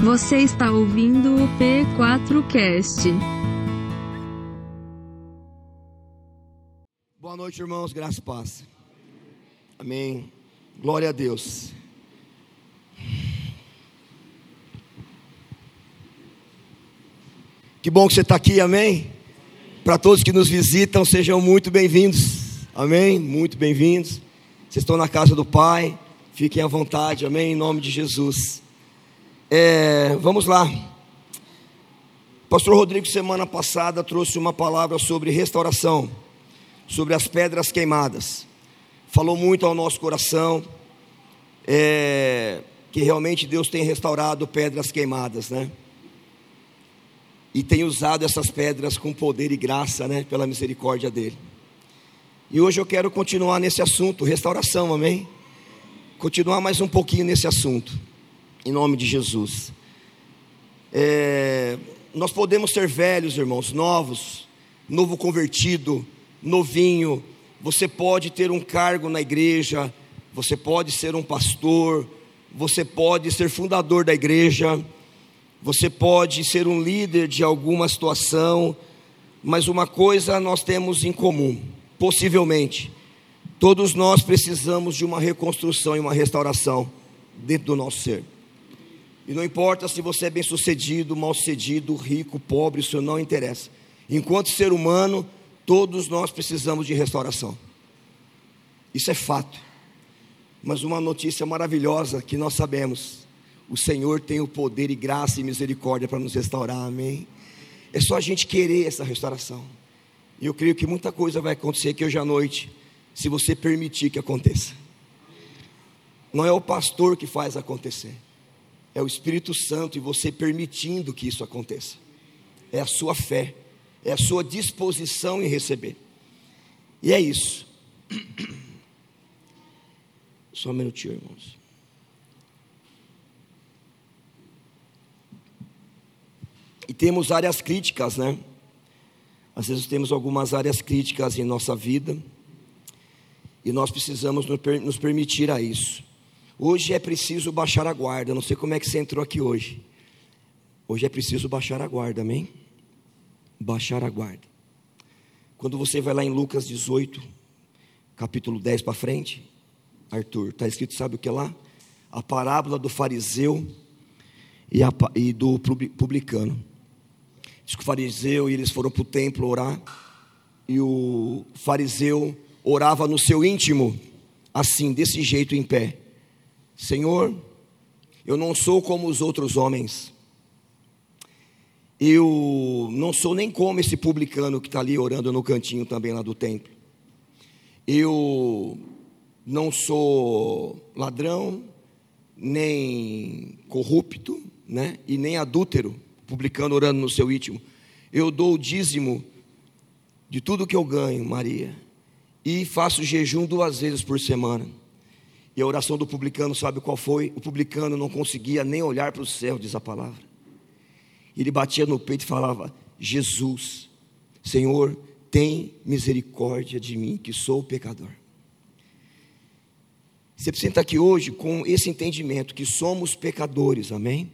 Você está ouvindo o P4Cast. Boa noite, irmãos, graça e paz. Amém. Glória a Deus. Que bom que você está aqui, amém? Para todos que nos visitam, sejam muito bem-vindos, amém? Muito bem-vindos. Vocês estão na casa do Pai, fiquem à vontade, amém? Em nome de Jesus. É, vamos lá. Pastor Rodrigo, semana passada, trouxe uma palavra sobre restauração, sobre as pedras queimadas. Falou muito ao nosso coração, é, que realmente Deus tem restaurado pedras queimadas, né? e tem usado essas pedras com poder e graça, né, pela misericórdia dele. E hoje eu quero continuar nesse assunto, restauração, amém? Continuar mais um pouquinho nesse assunto, em nome de Jesus. É, nós podemos ser velhos, irmãos, novos, novo convertido, novinho. Você pode ter um cargo na igreja, você pode ser um pastor, você pode ser fundador da igreja você pode ser um líder de alguma situação, mas uma coisa nós temos em comum, possivelmente. Todos nós precisamos de uma reconstrução e uma restauração dentro do nosso ser. E não importa se você é bem-sucedido, mal-sucedido, rico, pobre, isso não interessa. Enquanto ser humano, todos nós precisamos de restauração. Isso é fato. Mas uma notícia maravilhosa que nós sabemos o Senhor tem o poder e graça e misericórdia para nos restaurar, amém? É só a gente querer essa restauração. E eu creio que muita coisa vai acontecer aqui hoje à noite, se você permitir que aconteça. Não é o pastor que faz acontecer, é o Espírito Santo e você permitindo que isso aconteça. É a sua fé, é a sua disposição em receber. E é isso. Só um minutinho, irmãos. E temos áreas críticas, né? Às vezes temos algumas áreas críticas em nossa vida e nós precisamos nos permitir a isso. Hoje é preciso baixar a guarda. Não sei como é que você entrou aqui hoje. Hoje é preciso baixar a guarda, amém? Baixar a guarda. Quando você vai lá em Lucas 18, capítulo 10 para frente, Arthur, está escrito, sabe o que é lá? A parábola do fariseu e, a, e do publicano. Diz que o fariseu e eles foram para o templo orar. E o fariseu orava no seu íntimo, assim, desse jeito em pé: Senhor, eu não sou como os outros homens. Eu não sou nem como esse publicano que está ali orando no cantinho também lá do templo. Eu não sou ladrão, nem corrupto, né? E nem adúltero publicano orando no seu íntimo: Eu dou o dízimo de tudo que eu ganho, Maria, e faço jejum duas vezes por semana. E a oração do publicano, sabe qual foi? O publicano não conseguia nem olhar para o céu, diz a palavra. Ele batia no peito e falava: Jesus, Senhor, tem misericórdia de mim, que sou pecador. Você precisa estar aqui hoje com esse entendimento que somos pecadores, amém?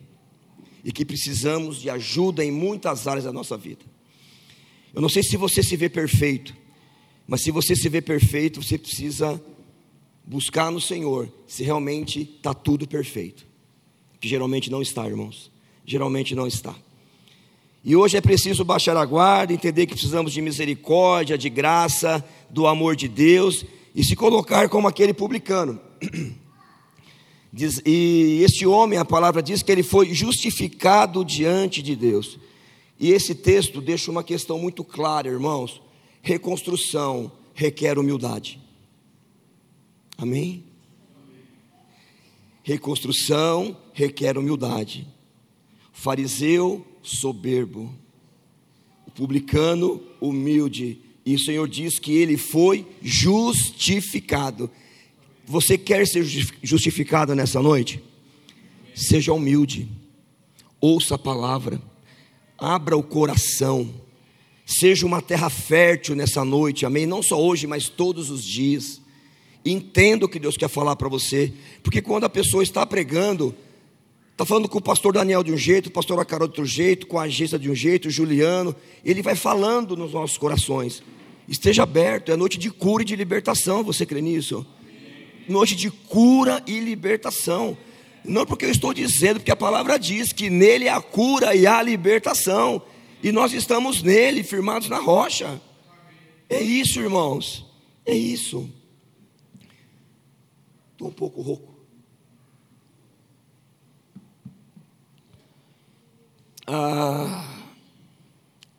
e que precisamos de ajuda em muitas áreas da nossa vida. Eu não sei se você se vê perfeito, mas se você se vê perfeito, você precisa buscar no Senhor se realmente está tudo perfeito. Que geralmente não está, irmãos. Geralmente não está. E hoje é preciso baixar a guarda, entender que precisamos de misericórdia, de graça, do amor de Deus e se colocar como aquele publicano. Diz, e este homem, a palavra diz que ele foi justificado diante de Deus. E esse texto deixa uma questão muito clara, irmãos. Reconstrução requer humildade. Amém? Reconstrução requer humildade. Fariseu soberbo, o publicano humilde. E o Senhor diz que ele foi justificado. Você quer ser justificado nessa noite? Seja humilde, ouça a palavra, abra o coração, seja uma terra fértil nessa noite, amém? Não só hoje, mas todos os dias. Entenda o que Deus quer falar para você, porque quando a pessoa está pregando, Está falando com o pastor Daniel de um jeito, o pastor Acarol de outro jeito, com a agência de um jeito, o Juliano. Ele vai falando nos nossos corações. Esteja aberto, é noite de cura e de libertação. Você crê nisso? Noite de cura e libertação. Não porque eu estou dizendo, porque a palavra diz que nele há cura e há libertação. E nós estamos nele, firmados na rocha. É isso, irmãos. É isso. Estou um pouco rouco. Ah,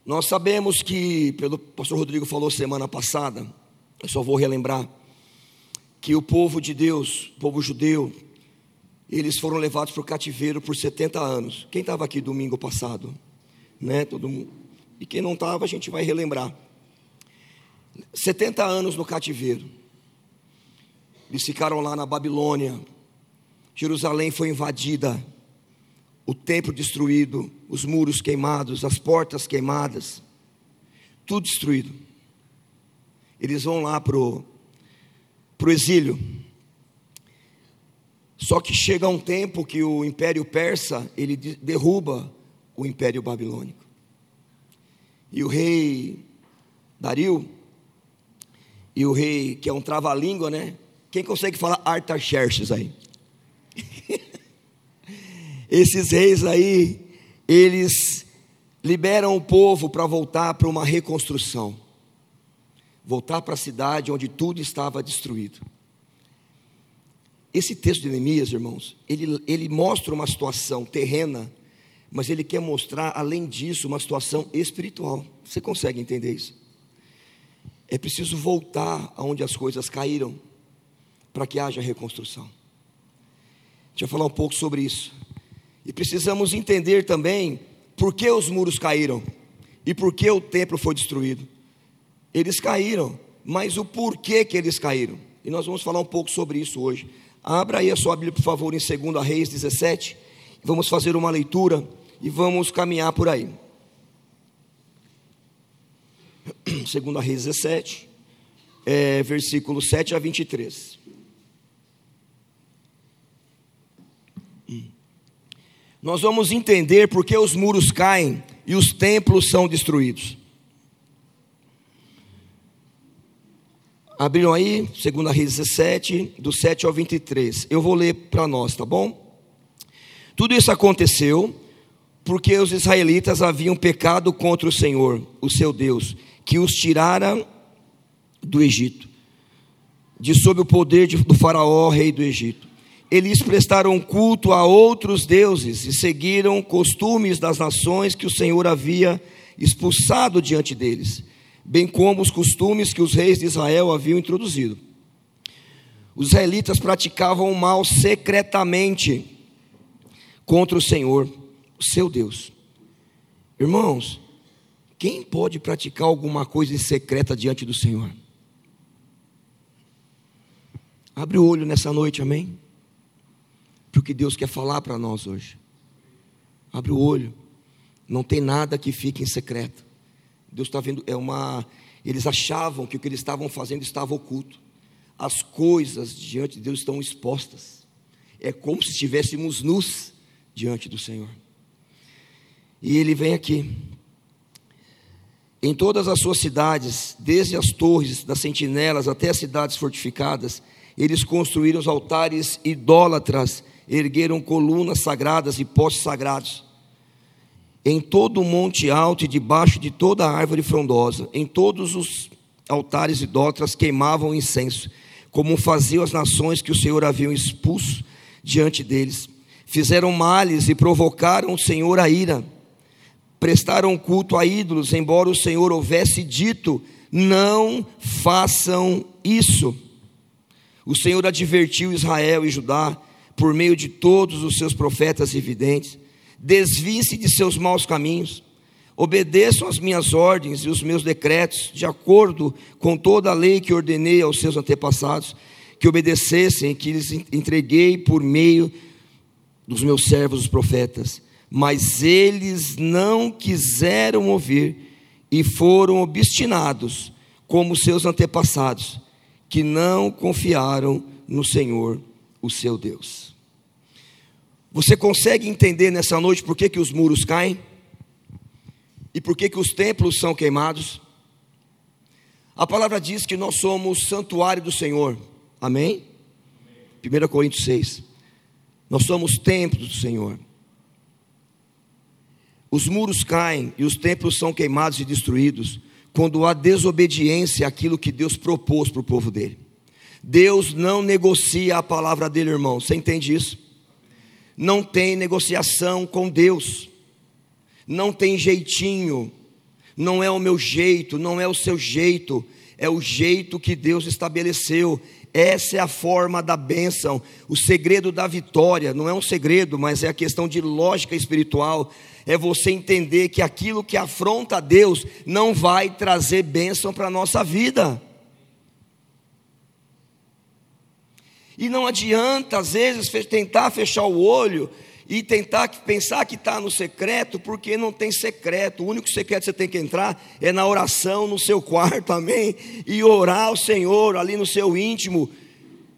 nós sabemos que, pelo pastor Rodrigo falou semana passada, eu só vou relembrar, que o povo de Deus, o povo judeu, eles foram levados para o cativeiro por 70 anos. Quem estava aqui domingo passado? Né? Todo mundo. E quem não estava, a gente vai relembrar. 70 anos no cativeiro. Eles ficaram lá na Babilônia. Jerusalém foi invadida o templo destruído, os muros queimados, as portas queimadas, tudo destruído. Eles vão lá para o exílio. Só que chega um tempo que o Império Persa, ele derruba o Império Babilônico. E o rei Dario, e o rei, que é um trava-língua, né? Quem consegue falar Artaxerxes aí? Esses reis aí, eles liberam o povo para voltar para uma reconstrução. Voltar para a cidade onde tudo estava destruído. Esse texto de Neemias, irmãos, ele, ele mostra uma situação terrena, mas ele quer mostrar, além disso, uma situação espiritual. Você consegue entender isso? É preciso voltar aonde as coisas caíram, para que haja reconstrução. Deixa eu falar um pouco sobre isso. E precisamos entender também por que os muros caíram e por que o templo foi destruído. Eles caíram, mas o porquê que eles caíram. E nós vamos falar um pouco sobre isso hoje. Abra aí a sua Bíblia, por favor, em 2 Reis 17. Vamos fazer uma leitura e vamos caminhar por aí. 2 Reis 17, é, versículo 7 a 23. Nós vamos entender por que os muros caem e os templos são destruídos. Abriram aí, 2 Reis 17, do 7 ao 23. Eu vou ler para nós, tá bom? Tudo isso aconteceu porque os israelitas haviam pecado contra o Senhor, o seu Deus, que os tirara do Egito, de sob o poder do Faraó, rei do Egito eles prestaram culto a outros deuses e seguiram costumes das nações que o Senhor havia expulsado diante deles, bem como os costumes que os reis de Israel haviam introduzido. Os israelitas praticavam o mal secretamente contra o Senhor, o seu Deus. Irmãos, quem pode praticar alguma coisa em secreta diante do Senhor? Abre o olho nessa noite, amém? Para o que Deus quer falar para nós hoje. Abre o olho. Não tem nada que fique em secreto. Deus está vendo, é uma. Eles achavam que o que eles estavam fazendo estava oculto. As coisas diante de Deus estão expostas. É como se estivéssemos nus diante do Senhor. E ele vem aqui. Em todas as suas cidades, desde as torres das sentinelas até as cidades fortificadas, eles construíram os altares idólatras ergueram colunas sagradas e postes sagrados. Em todo o monte alto e debaixo de toda a árvore frondosa, em todos os altares idólatras queimavam incenso, como faziam as nações que o Senhor havia expulso diante deles. Fizeram males e provocaram o Senhor a ira. Prestaram culto a ídolos, embora o Senhor houvesse dito: não façam isso. O Senhor advertiu Israel e Judá por meio de todos os seus profetas e videntes. Desvie-se de seus maus caminhos, obedeçam as minhas ordens e os meus decretos, de acordo com toda a lei que ordenei aos seus antepassados, que obedecessem e que lhes entreguei por meio dos meus servos, os profetas. Mas eles não quiseram ouvir e foram obstinados, como seus antepassados, que não confiaram no Senhor, o seu Deus. Você consegue entender nessa noite por que, que os muros caem? E por que, que os templos são queimados? A palavra diz que nós somos santuário do Senhor. Amém? 1 Coríntios 6. Nós somos templos do Senhor. Os muros caem e os templos são queimados e destruídos quando há desobediência àquilo que Deus propôs para o povo dele. Deus não negocia a palavra dele, irmão. Você entende isso? Não tem negociação com Deus. Não tem jeitinho. Não é o meu jeito, não é o seu jeito, é o jeito que Deus estabeleceu. Essa é a forma da bênção, o segredo da vitória. Não é um segredo, mas é a questão de lógica espiritual. É você entender que aquilo que afronta a Deus não vai trazer bênção para a nossa vida. E não adianta, às vezes, tentar fechar o olho e tentar pensar que está no secreto, porque não tem secreto. O único secreto que você tem que entrar é na oração no seu quarto, amém? E orar ao Senhor ali no seu íntimo.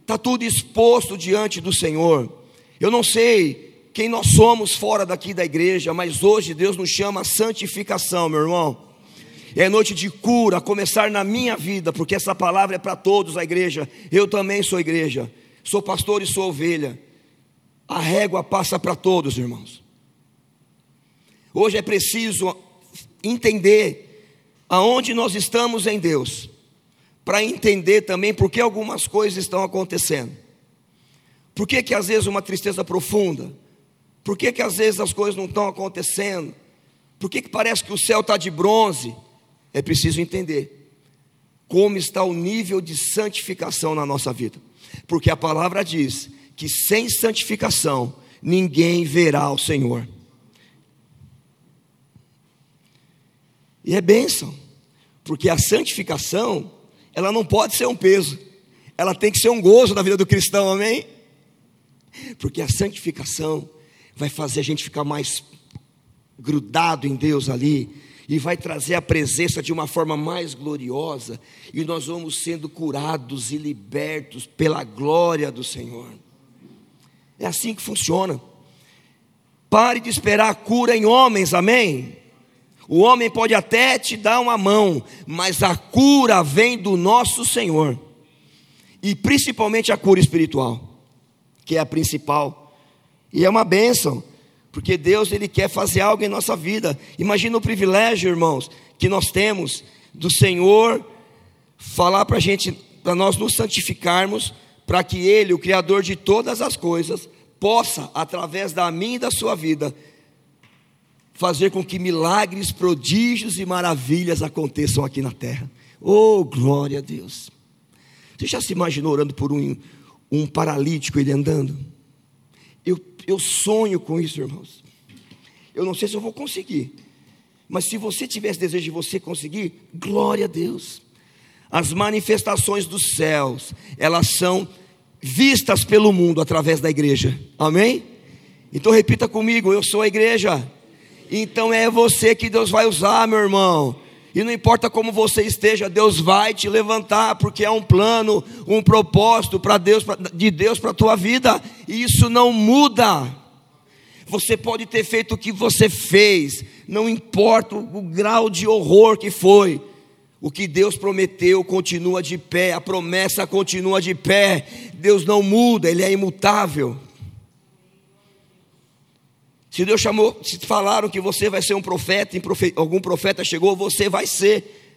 Está tudo exposto diante do Senhor. Eu não sei quem nós somos fora daqui da igreja, mas hoje Deus nos chama a santificação, meu irmão. É noite de cura, começar na minha vida, porque essa palavra é para todos a igreja. Eu também sou igreja sou pastor e sou ovelha. A régua passa para todos, irmãos. Hoje é preciso entender aonde nós estamos em Deus, para entender também por que algumas coisas estão acontecendo. Por que, que às vezes uma tristeza profunda? Por que, que às vezes as coisas não estão acontecendo? Por que, que parece que o céu está de bronze? É preciso entender como está o nível de santificação na nossa vida porque a palavra diz que sem santificação ninguém verá o Senhor. E é bênção, porque a santificação, ela não pode ser um peso, ela tem que ser um gozo na vida do cristão, amém? Porque a santificação vai fazer a gente ficar mais grudado em Deus ali, e vai trazer a presença de uma forma mais gloriosa, e nós vamos sendo curados e libertos pela glória do Senhor. É assim que funciona. Pare de esperar a cura em homens, amém? O homem pode até te dar uma mão, mas a cura vem do nosso Senhor, e principalmente a cura espiritual, que é a principal, e é uma bênção porque Deus ele quer fazer algo em nossa vida. Imagina o privilégio, irmãos, que nós temos do Senhor falar para gente, para nós nos santificarmos, para que Ele, o Criador de todas as coisas, possa, através da minha e da sua vida, fazer com que milagres, prodígios e maravilhas aconteçam aqui na terra. Oh, glória a Deus! Você já se imaginou orando por um, um paralítico, ele andando? Eu, eu sonho com isso, irmãos. Eu não sei se eu vou conseguir, mas se você tivesse desejo de você conseguir, glória a Deus. As manifestações dos céus, elas são vistas pelo mundo através da igreja. Amém? Então repita comigo, eu sou a igreja. Então é você que Deus vai usar, meu irmão. E não importa como você esteja, Deus vai te levantar, porque é um plano, um propósito para Deus, de Deus para a tua vida, e isso não muda. Você pode ter feito o que você fez, não importa o grau de horror que foi, o que Deus prometeu continua de pé, a promessa continua de pé, Deus não muda, Ele é imutável. Se Deus chamou, se falaram que você vai ser um profeta, algum profeta chegou, você vai ser.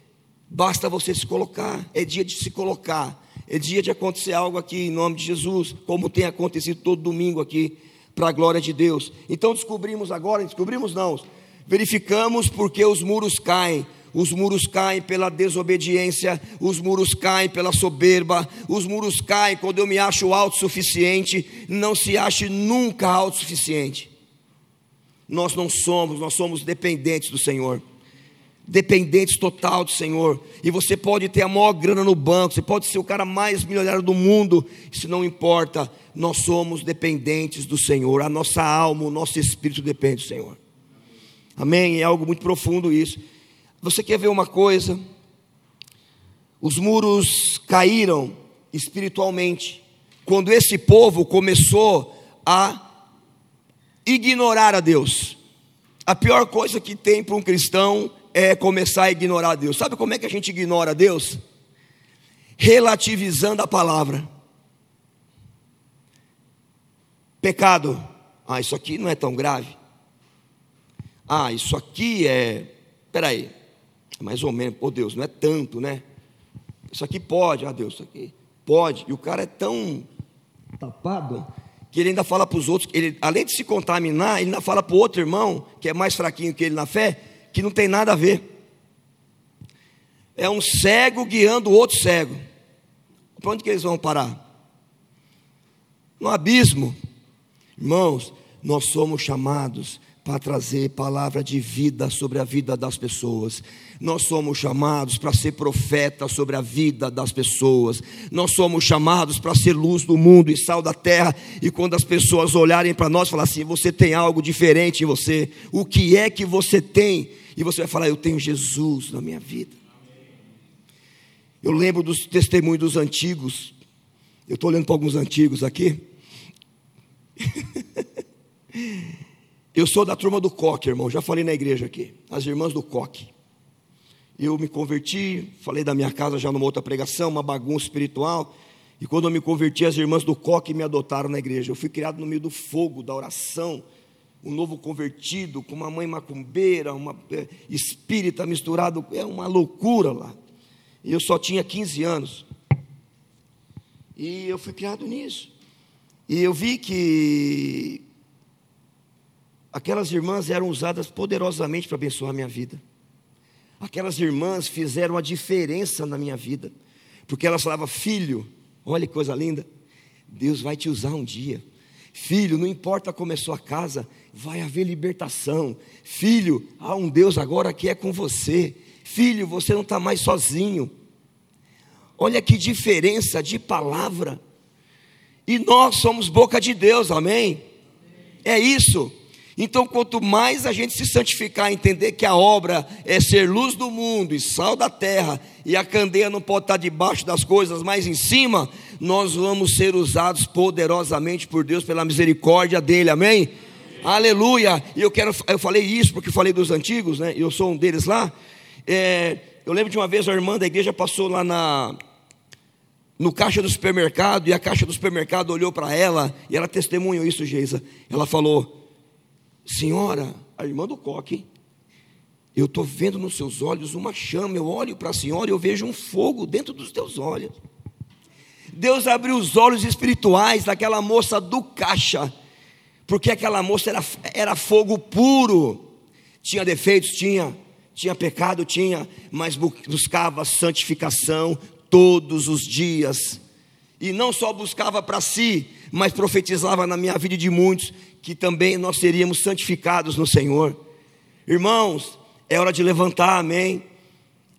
Basta você se colocar. É dia de se colocar. É dia de acontecer algo aqui em nome de Jesus, como tem acontecido todo domingo aqui, para a glória de Deus. Então descobrimos agora, descobrimos não, verificamos porque os muros caem. Os muros caem pela desobediência, os muros caem pela soberba, os muros caem quando eu me acho autossuficiente. Não se ache nunca autossuficiente. Nós não somos, nós somos dependentes do Senhor. Dependentes total do Senhor. E você pode ter a maior grana no banco, você pode ser o cara mais milionário do mundo, isso não importa. Nós somos dependentes do Senhor. A nossa alma, o nosso espírito depende do Senhor. Amém? É algo muito profundo isso. Você quer ver uma coisa? Os muros caíram espiritualmente quando esse povo começou a ignorar a Deus. A pior coisa que tem para um cristão é começar a ignorar a Deus. Sabe como é que a gente ignora a Deus? Relativizando a palavra. Pecado. Ah, isso aqui não é tão grave. Ah, isso aqui é. Peraí. Mais ou menos. Oh Deus, não é tanto, né? Isso aqui pode. Ah, Deus, isso aqui pode. E o cara é tão tapado que ele ainda fala para os outros, ele, além de se contaminar, ele ainda fala para o outro irmão, que é mais fraquinho que ele na fé, que não tem nada a ver. É um cego guiando o outro cego. Para onde que eles vão parar? No abismo. Irmãos, nós somos chamados para trazer palavra de vida sobre a vida das pessoas. Nós somos chamados para ser profeta sobre a vida das pessoas. Nós somos chamados para ser luz do mundo e sal da terra. E quando as pessoas olharem para nós, falar assim: você tem algo diferente em você. O que é que você tem? E você vai falar: eu tenho Jesus na minha vida. Eu lembro dos testemunhos dos antigos. Eu estou olhando para alguns antigos aqui. eu sou da turma do coque, irmão. Já falei na igreja aqui. As irmãs do coque eu me converti, falei da minha casa já numa outra pregação, uma bagunça espiritual. E quando eu me converti, as irmãs do coque me adotaram na igreja. Eu fui criado no meio do fogo, da oração, um novo convertido, com uma mãe macumbeira, uma é, espírita misturado, é uma loucura lá. E eu só tinha 15 anos. E eu fui criado nisso. E eu vi que aquelas irmãs eram usadas poderosamente para abençoar a minha vida. Aquelas irmãs fizeram a diferença na minha vida, porque elas falavam: Filho, olha que coisa linda, Deus vai te usar um dia. Filho, não importa como é sua casa, vai haver libertação. Filho, há um Deus agora que é com você. Filho, você não está mais sozinho. Olha que diferença de palavra. E nós somos boca de Deus, amém? É isso. Então, quanto mais a gente se santificar, entender que a obra é ser luz do mundo e sal da terra, e a candeia não pode estar debaixo das coisas, mas em cima, nós vamos ser usados poderosamente por Deus pela misericórdia dele, amém? amém. Aleluia! E eu quero, eu falei isso porque falei dos antigos, né? Eu sou um deles lá. É, eu lembro de uma vez a irmã da igreja passou lá na no caixa do supermercado e a caixa do supermercado olhou para ela e ela testemunhou isso, Geisa. Ela falou: Senhora, a irmã do coque, eu estou vendo nos seus olhos uma chama. Eu olho para a senhora e eu vejo um fogo dentro dos teus olhos. Deus abriu os olhos espirituais daquela moça do caixa, porque aquela moça era, era fogo puro. Tinha defeitos? Tinha. Tinha pecado? Tinha. Mas buscava santificação todos os dias. E não só buscava para si, mas profetizava na minha vida de muitos que também nós seríamos santificados no Senhor. Irmãos, é hora de levantar, amém.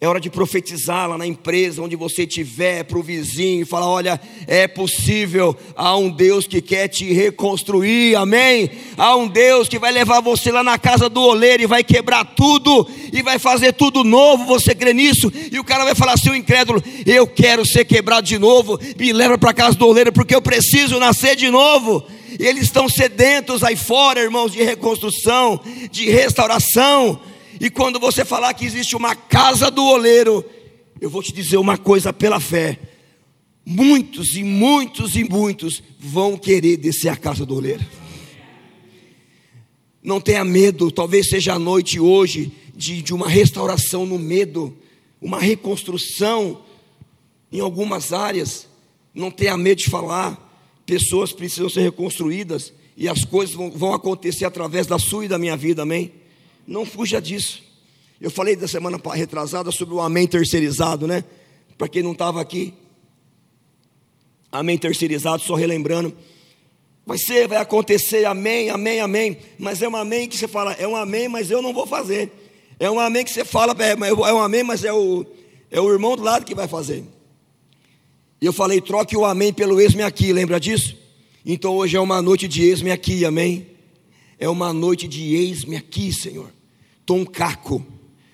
É hora de profetizar lá na empresa, onde você estiver, para o vizinho, falar: olha, é possível, há um Deus que quer te reconstruir, amém? Há um Deus que vai levar você lá na casa do oleiro e vai quebrar tudo, e vai fazer tudo novo, você crê nisso? E o cara vai falar assim: o incrédulo, eu quero ser quebrado de novo, me leva para a casa do oleiro, porque eu preciso nascer de novo. E eles estão sedentos aí fora, irmãos, de reconstrução, de restauração. E quando você falar que existe uma casa do oleiro, eu vou te dizer uma coisa pela fé: muitos e muitos e muitos vão querer descer a casa do oleiro. Não tenha medo, talvez seja a noite hoje de, de uma restauração no medo, uma reconstrução em algumas áreas. Não tenha medo de falar, pessoas precisam ser reconstruídas e as coisas vão, vão acontecer através da sua e da minha vida, amém? Não fuja disso. Eu falei da semana retrasada sobre o amém terceirizado, né? Para quem não estava aqui. Amém terceirizado, só relembrando. Vai ser, vai acontecer, amém, amém, amém. Mas é um amém que você fala, é um amém, mas eu não vou fazer. É um amém que você fala, é, é um amém, mas é o, é o irmão do lado que vai fazer. E eu falei, troque o amém pelo ex-me aqui, lembra disso? Então hoje é uma noite de ex-me aqui, amém? É uma noite de ex-me aqui, Senhor. Estou um caco,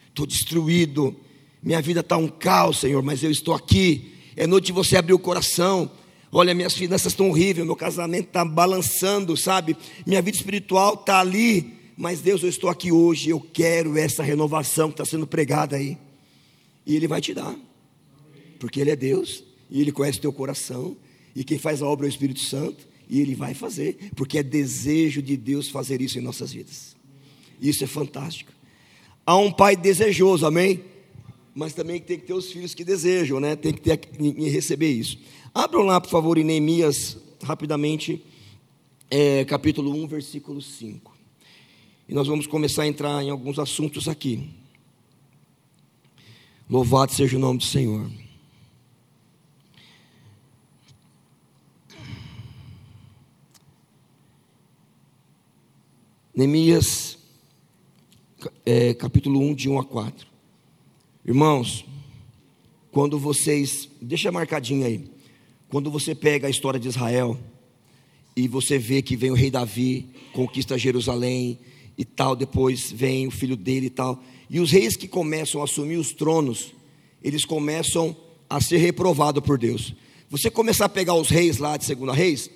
estou destruído, minha vida está um caos, Senhor, mas eu estou aqui. É noite de você abrir o coração. Olha, minhas finanças estão horríveis, meu casamento está balançando, sabe? Minha vida espiritual está ali. Mas Deus, eu estou aqui hoje, eu quero essa renovação que está sendo pregada aí. E Ele vai te dar, porque Ele é Deus, e Ele conhece o teu coração, e quem faz a obra é o Espírito Santo, e Ele vai fazer, porque é desejo de Deus fazer isso em nossas vidas. Isso é fantástico. Há um pai desejoso, amém? Mas também tem que ter os filhos que desejam, né? Tem que ter em receber isso. Abram lá, por favor, em Neemias, rapidamente, é, capítulo 1, versículo 5. E nós vamos começar a entrar em alguns assuntos aqui. Louvado seja o nome do Senhor. Neemias, é, capítulo 1, de 1 a 4. Irmãos, quando vocês, deixa marcadinho aí, quando você pega a história de Israel e você vê que vem o rei Davi, conquista Jerusalém e tal, depois vem o filho dele e tal, e os reis que começam a assumir os tronos, eles começam a ser reprovados por Deus. Você começar a pegar os reis lá de Segunda Reis,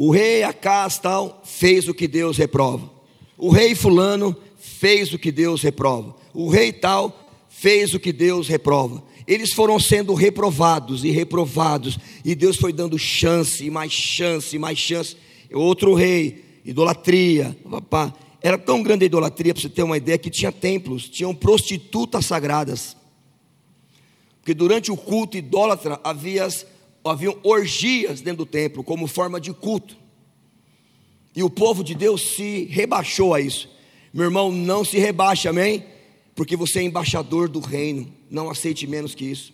o rei Acas tal fez o que Deus reprova. O rei fulano fez o que Deus reprova. O rei tal fez o que Deus reprova. Eles foram sendo reprovados e reprovados, e Deus foi dando chance, e mais chance, e mais chance. Outro rei, idolatria, papá. Era tão grande a idolatria, para você ter uma ideia, que tinha templos, tinham prostitutas sagradas. Porque durante o culto idólatra havia, haviam orgias dentro do templo, como forma de culto. E o povo de Deus se rebaixou a isso. Meu irmão, não se rebaixe, amém? Porque você é embaixador do reino, não aceite menos que isso.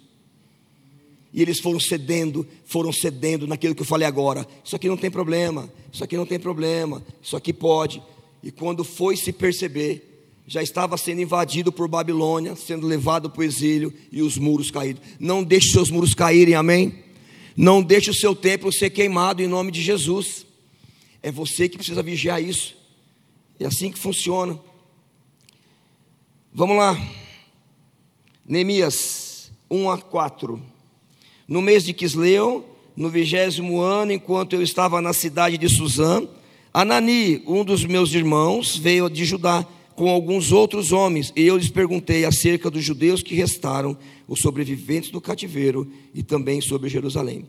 E eles foram cedendo, foram cedendo naquilo que eu falei agora. Isso aqui não tem problema, isso aqui não tem problema, isso aqui pode. E quando foi se perceber, já estava sendo invadido por Babilônia, sendo levado para o exílio e os muros caídos. Não deixe seus muros caírem, amém? Não deixe o seu templo ser queimado em nome de Jesus. É você que precisa vigiar isso. É assim que funciona. Vamos lá. Neemias 1 a 4. No mês de Quisleu, no vigésimo ano, enquanto eu estava na cidade de Suzã, Anani, um dos meus irmãos, veio de Judá com alguns outros homens, e eu lhes perguntei acerca dos judeus que restaram, os sobreviventes do cativeiro, e também sobre Jerusalém.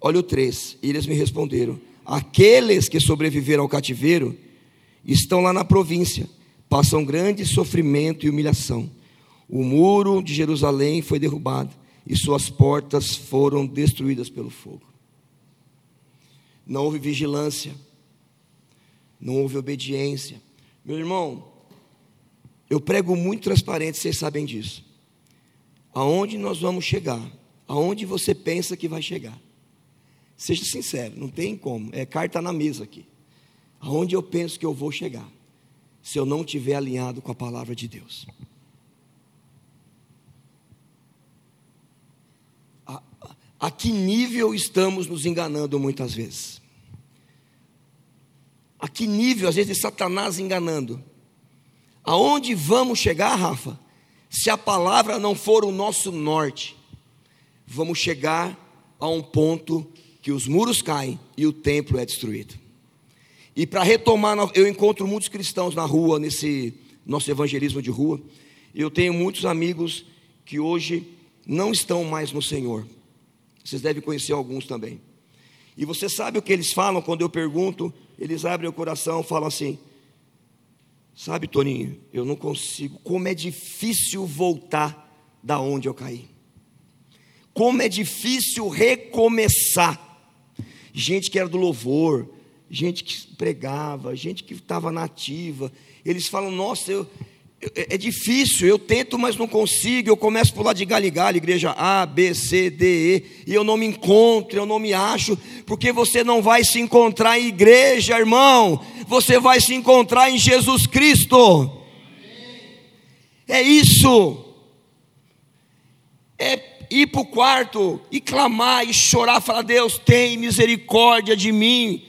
Olha o 3, e eles me responderam: Aqueles que sobreviveram ao cativeiro estão lá na província, passam grande sofrimento e humilhação. O muro de Jerusalém foi derrubado e suas portas foram destruídas pelo fogo. Não houve vigilância, não houve obediência. Meu irmão, eu prego muito transparente, vocês sabem disso. Aonde nós vamos chegar? Aonde você pensa que vai chegar? Seja sincero, não tem como, é carta na mesa aqui. Aonde eu penso que eu vou chegar? Se eu não tiver alinhado com a palavra de Deus. A, a, a que nível estamos nos enganando muitas vezes? Que nível, às vezes, Satanás enganando? Aonde vamos chegar, Rafa? Se a palavra não for o nosso norte, vamos chegar a um ponto que os muros caem e o templo é destruído. E para retomar, eu encontro muitos cristãos na rua, nesse nosso evangelismo de rua. Eu tenho muitos amigos que hoje não estão mais no Senhor. Vocês devem conhecer alguns também. E você sabe o que eles falam quando eu pergunto eles abrem o coração, falam assim: Sabe, Toninho, eu não consigo. Como é difícil voltar da onde eu caí. Como é difícil recomeçar. Gente que era do louvor, gente que pregava, gente que estava nativa. Eles falam: Nossa, eu, é, é difícil, eu tento, mas não consigo. Eu começo por lá de galho igreja A, B, C, D, E, e eu não me encontro, eu não me acho, porque você não vai se encontrar em igreja, irmão. Você vai se encontrar em Jesus Cristo. É isso. É ir para o quarto e clamar e chorar, falar: Deus, tem misericórdia de mim.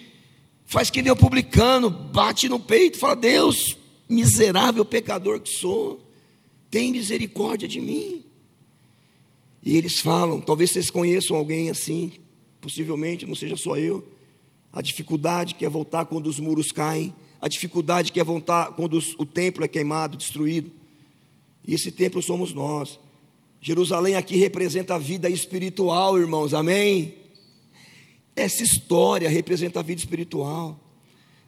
Faz que nem o publicano, bate no peito, fala: Deus, miserável pecador que sou, tem misericórdia de mim. E eles falam, talvez vocês conheçam alguém assim, possivelmente não seja só eu. A dificuldade que é voltar quando os muros caem, a dificuldade que é voltar quando o templo é queimado, destruído. E esse templo somos nós. Jerusalém aqui representa a vida espiritual, irmãos, amém? Essa história representa a vida espiritual,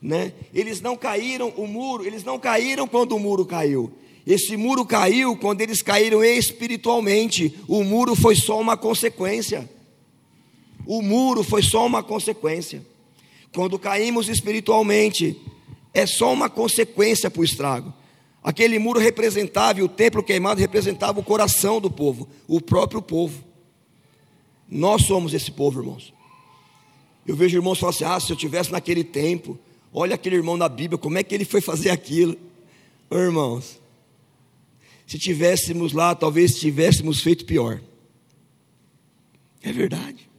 né? Eles não caíram o muro, eles não caíram quando o muro caiu. Esse muro caiu quando eles caíram espiritualmente. O muro foi só uma consequência. O muro foi só uma consequência. Quando caímos espiritualmente, é só uma consequência para o estrago. Aquele muro representava, e o templo queimado representava o coração do povo, o próprio povo. Nós somos esse povo, irmãos. Eu vejo irmãos falar assim: ah, se eu tivesse naquele tempo, olha aquele irmão na Bíblia, como é que ele foi fazer aquilo? Irmãos, se tivéssemos lá, talvez tivéssemos feito pior. É verdade.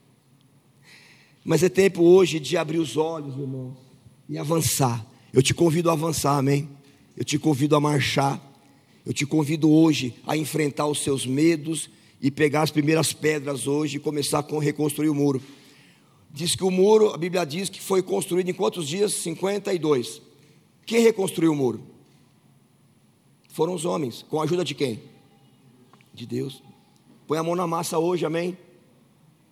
Mas é tempo hoje de abrir os olhos, irmãos, e avançar. Eu te convido a avançar, amém? Eu te convido a marchar. Eu te convido hoje a enfrentar os seus medos e pegar as primeiras pedras hoje e começar a reconstruir o muro. Diz que o muro, a Bíblia diz que foi construído em quantos dias? 52. Quem reconstruiu o muro? Foram os homens. Com a ajuda de quem? De Deus. Põe a mão na massa hoje, amém?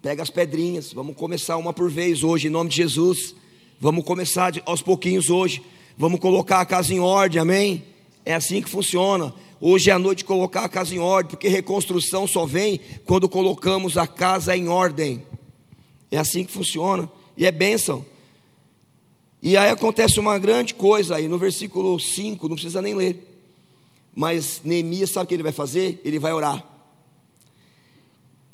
Pega as pedrinhas, vamos começar uma por vez hoje, em nome de Jesus. Vamos começar aos pouquinhos hoje. Vamos colocar a casa em ordem, amém? É assim que funciona. Hoje é a noite colocar a casa em ordem, porque reconstrução só vem quando colocamos a casa em ordem. É assim que funciona. E é bênção. E aí acontece uma grande coisa aí, no versículo 5, não precisa nem ler. Mas Neemias sabe o que ele vai fazer? Ele vai orar.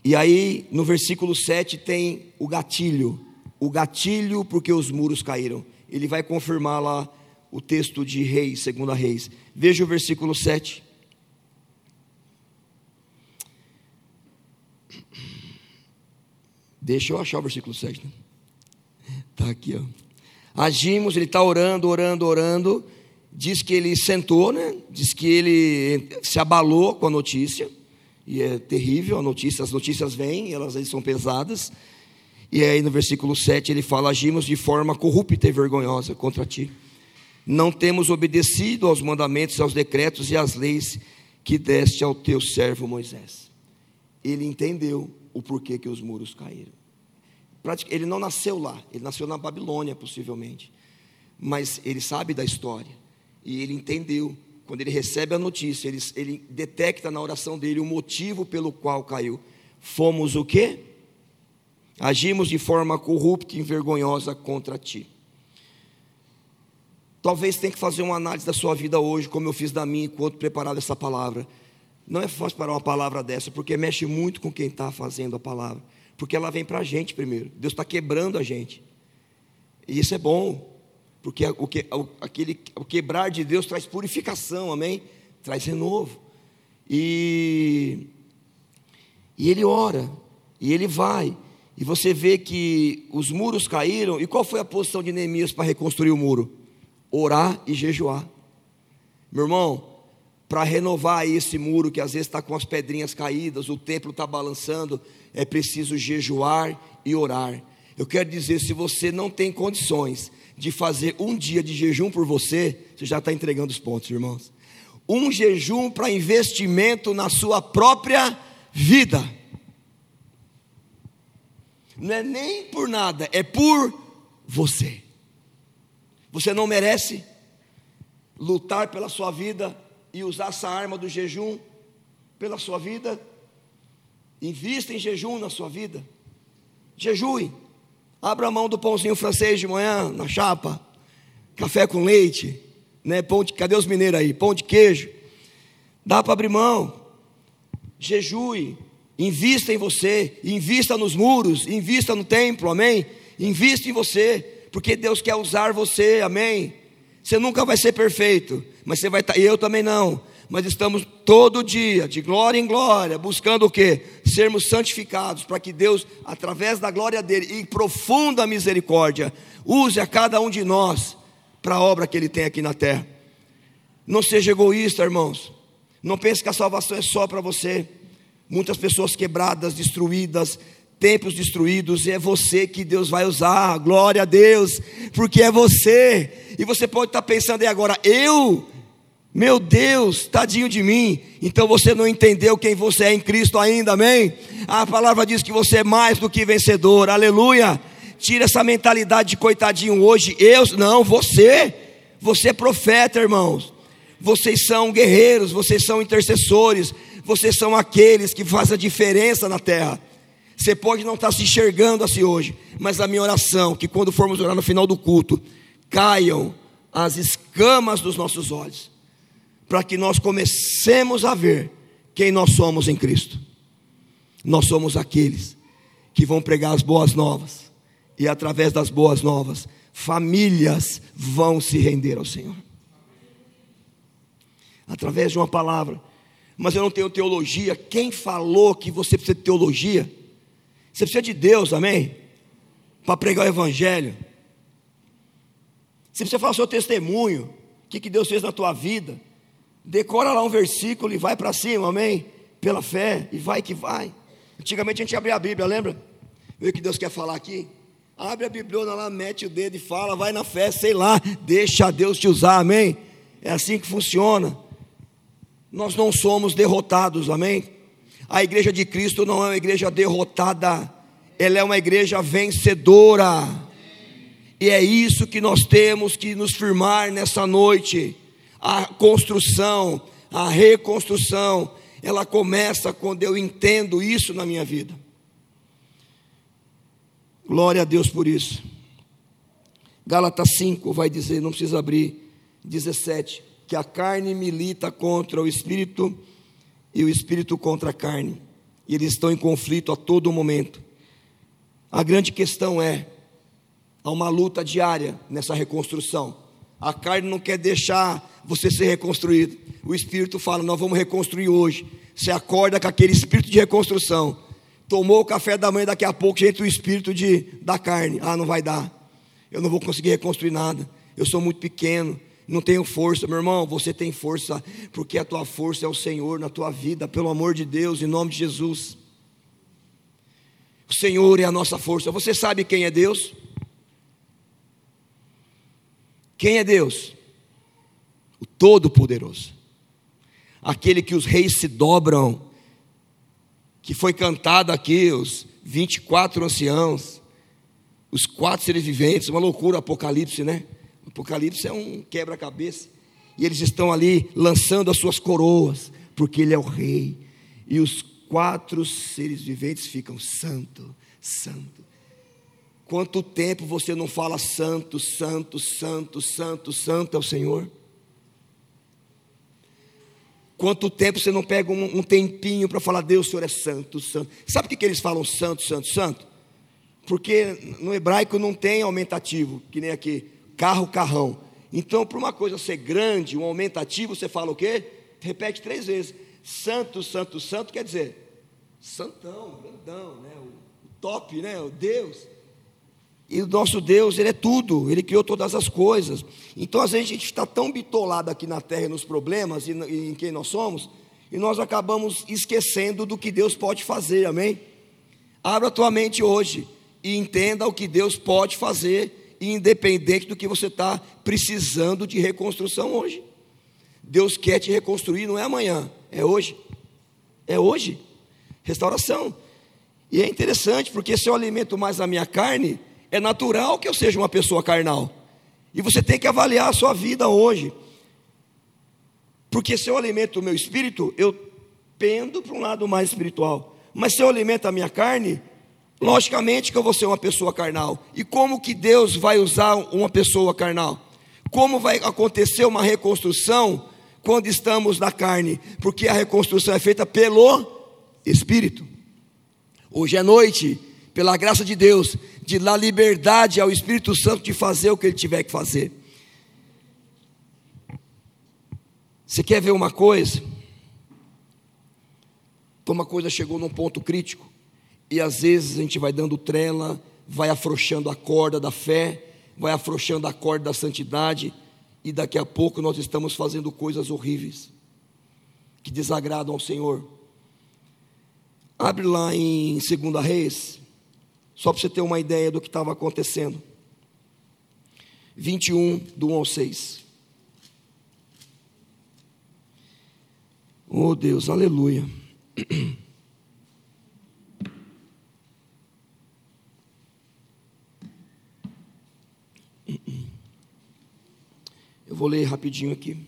E aí, no versículo 7 tem o gatilho. O gatilho porque os muros caíram. Ele vai confirmar lá o texto de Reis, segunda Reis. Veja o versículo 7. Deixa eu achar o versículo 7. Está né? aqui, ó. Agimos, ele está orando, orando, orando. Diz que ele sentou, né? Diz que ele se abalou com a notícia. E é terrível a notícia, as notícias vêm, elas são pesadas. E aí no versículo 7 ele fala: Agimos de forma corrupta e vergonhosa contra ti. Não temos obedecido aos mandamentos, aos decretos e às leis que deste ao teu servo Moisés. Ele entendeu o porquê que os muros caíram. Ele não nasceu lá, ele nasceu na Babilônia, possivelmente. Mas ele sabe da história. E ele entendeu quando ele recebe a notícia, ele, ele detecta na oração dele o motivo pelo qual caiu. Fomos o quê? Agimos de forma corrupta e envergonhosa contra ti. Talvez tenha que fazer uma análise da sua vida hoje, como eu fiz da minha enquanto preparava essa palavra. Não é fácil parar uma palavra dessa, porque mexe muito com quem está fazendo a palavra. Porque ela vem para a gente primeiro. Deus está quebrando a gente. E isso é bom. Porque o, que, o, aquele, o quebrar de Deus traz purificação, amém? Traz renovo. E, e ele ora, e ele vai. E você vê que os muros caíram. E qual foi a posição de Neemias para reconstruir o muro? Orar e jejuar. Meu irmão, para renovar esse muro que às vezes está com as pedrinhas caídas, o templo está balançando, é preciso jejuar e orar. Eu quero dizer, se você não tem condições de fazer um dia de jejum por você, você já está entregando os pontos, irmãos. Um jejum para investimento na sua própria vida. Não é nem por nada, é por você. Você não merece lutar pela sua vida e usar essa arma do jejum pela sua vida. Invista em jejum na sua vida. Jejue. Abra mão do pãozinho francês de manhã, na chapa. Café com leite. Né? Pão de, cadê os mineiros aí? Pão de queijo. Dá para abrir mão. Jejue. Invista em você. Invista nos muros. Invista no templo. Amém? Invista em você. Porque Deus quer usar você. Amém? Você nunca vai ser perfeito. Mas você vai estar. Tá, e eu também não mas estamos todo dia, de glória em glória, buscando o que? Sermos santificados, para que Deus, através da glória dele e profunda misericórdia, use a cada um de nós para a obra que ele tem aqui na terra. Não seja egoísta, irmãos. Não pense que a salvação é só para você. Muitas pessoas quebradas, destruídas, templos destruídos, e é você que Deus vai usar, glória a Deus, porque é você. E você pode estar pensando aí agora, eu, meu Deus, tadinho de mim, então você não entendeu quem você é em Cristo ainda, amém? A palavra diz que você é mais do que vencedor, aleluia. Tira essa mentalidade de coitadinho hoje, eu, não, você, você é profeta, irmãos. Vocês são guerreiros, vocês são intercessores, vocês são aqueles que fazem a diferença na terra. Você pode não estar se enxergando assim hoje, mas a minha oração, que quando formos orar no final do culto, caiam as escamas dos nossos olhos, para que nós comecemos a ver quem nós somos em Cristo. Nós somos aqueles que vão pregar as boas novas, e através das boas novas, famílias vão se render ao Senhor através de uma palavra. Mas eu não tenho teologia. Quem falou que você precisa de teologia? Você precisa de Deus, amém? Para pregar o Evangelho. Você precisa falar o seu testemunho. O que, que Deus fez na tua vida. Decora lá um versículo e vai para cima, amém? Pela fé, e vai que vai. Antigamente a gente abria a Bíblia, lembra? Vê o que Deus quer falar aqui. Abre a Bíblia lá, mete o dedo e fala, vai na fé, sei lá, deixa Deus te usar, amém? É assim que funciona nós não somos derrotados, amém? A igreja de Cristo não é uma igreja derrotada, ela é uma igreja vencedora. E é isso que nós temos que nos firmar nessa noite. A construção, a reconstrução, ela começa quando eu entendo isso na minha vida. Glória a Deus por isso. Gálatas 5 vai dizer, não precisa abrir, 17 que a carne milita contra o espírito e o espírito contra a carne. E eles estão em conflito a todo momento. A grande questão é: há uma luta diária nessa reconstrução. A carne não quer deixar você ser reconstruído. O espírito fala: Nós vamos reconstruir hoje. Você acorda com aquele espírito de reconstrução. Tomou o café da manhã, daqui a pouco entra o espírito de, da carne. Ah, não vai dar. Eu não vou conseguir reconstruir nada. Eu sou muito pequeno não tenho força, meu irmão, você tem força, porque a tua força é o Senhor na tua vida, pelo amor de Deus, em nome de Jesus. O Senhor é a nossa força. Você sabe quem é Deus? Quem é Deus? O Todo-Poderoso, aquele que os reis se dobram, que foi cantado aqui, os 24 anciãos, os quatro seres viventes, uma loucura, Apocalipse, né? Apocalipse é um quebra-cabeça. E eles estão ali lançando as suas coroas, porque ele é o rei. E os quatro seres viventes ficam santo, santo. Quanto tempo você não fala santo, santo, santo, santo, santo é o Senhor? Quanto tempo você não pega um, um tempinho para falar, Deus, o Senhor é santo, santo. Sabe por que eles falam santo, santo, santo? Porque no hebraico não tem aumentativo, que nem aqui carro, carrão. Então, para uma coisa ser grande, um aumentativo, você fala o quê? Repete três vezes. Santo, santo, santo quer dizer santão, grandão, né? o, top, né? o Deus. E o nosso Deus, Ele é tudo, Ele criou todas as coisas. Então, às vezes, a gente está tão bitolado aqui na terra nos problemas e, em quem nós somos, e nós acabamos esquecendo do que Deus pode fazer, amém? Abra a tua mente hoje e entenda o que Deus pode fazer independente do que você está precisando de reconstrução hoje. Deus quer te reconstruir, não é amanhã, é hoje. É hoje. Restauração. E é interessante, porque se eu alimento mais a minha carne, é natural que eu seja uma pessoa carnal. E você tem que avaliar a sua vida hoje. Porque se eu alimento o meu espírito, eu pendo para um lado mais espiritual. Mas se eu alimento a minha carne, Logicamente que eu vou ser uma pessoa carnal. E como que Deus vai usar uma pessoa carnal? Como vai acontecer uma reconstrução quando estamos na carne? Porque a reconstrução é feita pelo Espírito. Hoje é noite, pela graça de Deus, de dar liberdade ao Espírito Santo de fazer o que ele tiver que fazer. Você quer ver uma coisa? Como a coisa chegou num ponto crítico. E às vezes a gente vai dando trela, vai afrouxando a corda da fé, vai afrouxando a corda da santidade, e daqui a pouco nós estamos fazendo coisas horríveis que desagradam ao Senhor. Abre lá em 2 Reis, Só para você ter uma ideia do que estava acontecendo. 21, do 1 ao 6. Oh Deus, aleluia. Eu vou ler rapidinho aqui.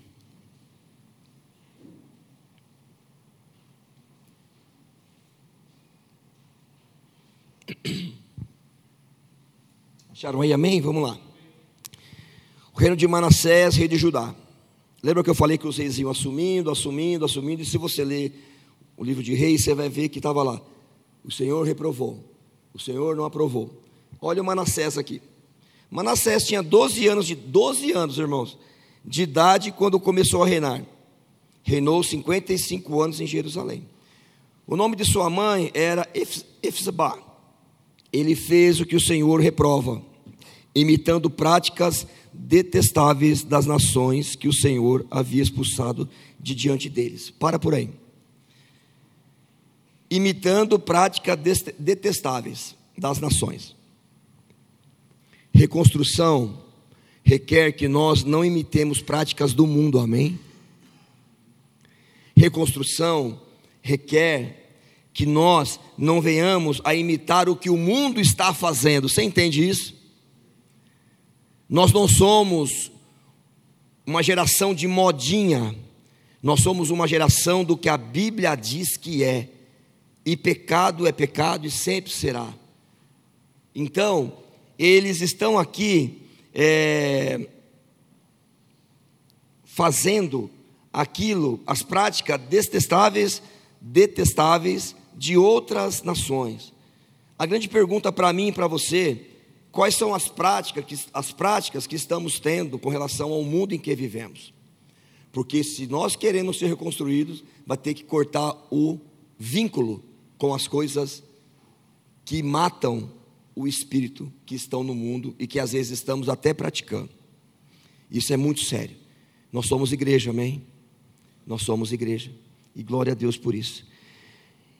Acharam aí, amém? Vamos lá. O reino de Manassés, rei de Judá. Lembra que eu falei que os reis iam assumindo, assumindo, assumindo, e se você ler o livro de reis, você vai ver que estava lá. O Senhor reprovou, o Senhor não aprovou. Olha o Manassés aqui. Manassés tinha 12 anos de 12 anos, irmãos, de idade quando começou a reinar. Reinou 55 anos em Jerusalém. O nome de sua mãe era Efzabá. Ele fez o que o Senhor reprova, imitando práticas detestáveis das nações que o Senhor havia expulsado de diante deles. Para por aí. Imitando práticas detestáveis das nações. Reconstrução requer que nós não imitemos práticas do mundo, amém? Reconstrução requer que nós não venhamos a imitar o que o mundo está fazendo. Você entende isso? Nós não somos uma geração de modinha, nós somos uma geração do que a Bíblia diz que é, e pecado é pecado e sempre será. Então, eles estão aqui é, fazendo aquilo, as práticas detestáveis, detestáveis de outras nações. A grande pergunta para mim e para você quais são as práticas, que, as práticas que estamos tendo com relação ao mundo em que vivemos. Porque se nós queremos ser reconstruídos, vai ter que cortar o vínculo com as coisas que matam o espírito que estão no mundo e que às vezes estamos até praticando. Isso é muito sério. Nós somos igreja, amém? Nós somos igreja. E glória a Deus por isso.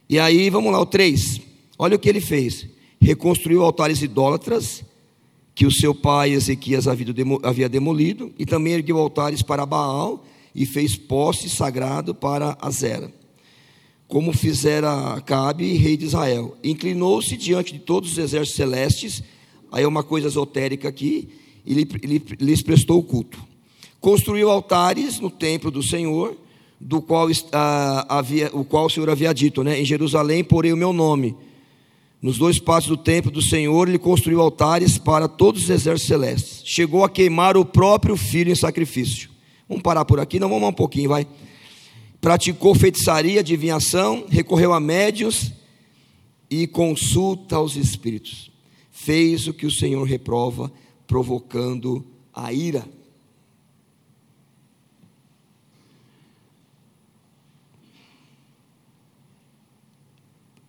E aí, vamos lá, o 3. Olha o que ele fez. Reconstruiu altares idólatras que o seu pai Ezequias havia demolido, e também ergueu altares para Baal e fez poste sagrado para Azera, como fizera Cabe, rei de Israel. Inclinou-se diante de todos os exércitos celestes, aí é uma coisa esotérica aqui, e lhes prestou o culto. Construiu altares no templo do Senhor, do qual, ah, havia, o qual o Senhor havia dito, né? Em Jerusalém porei o meu nome nos dois pátios do templo do Senhor, ele construiu altares para todos os exércitos celestes. Chegou a queimar o próprio filho em sacrifício. Vamos parar por aqui, não vamos um pouquinho, vai. Praticou feitiçaria, adivinhação, recorreu a médios e consulta aos espíritos. Fez o que o Senhor reprova, provocando a ira.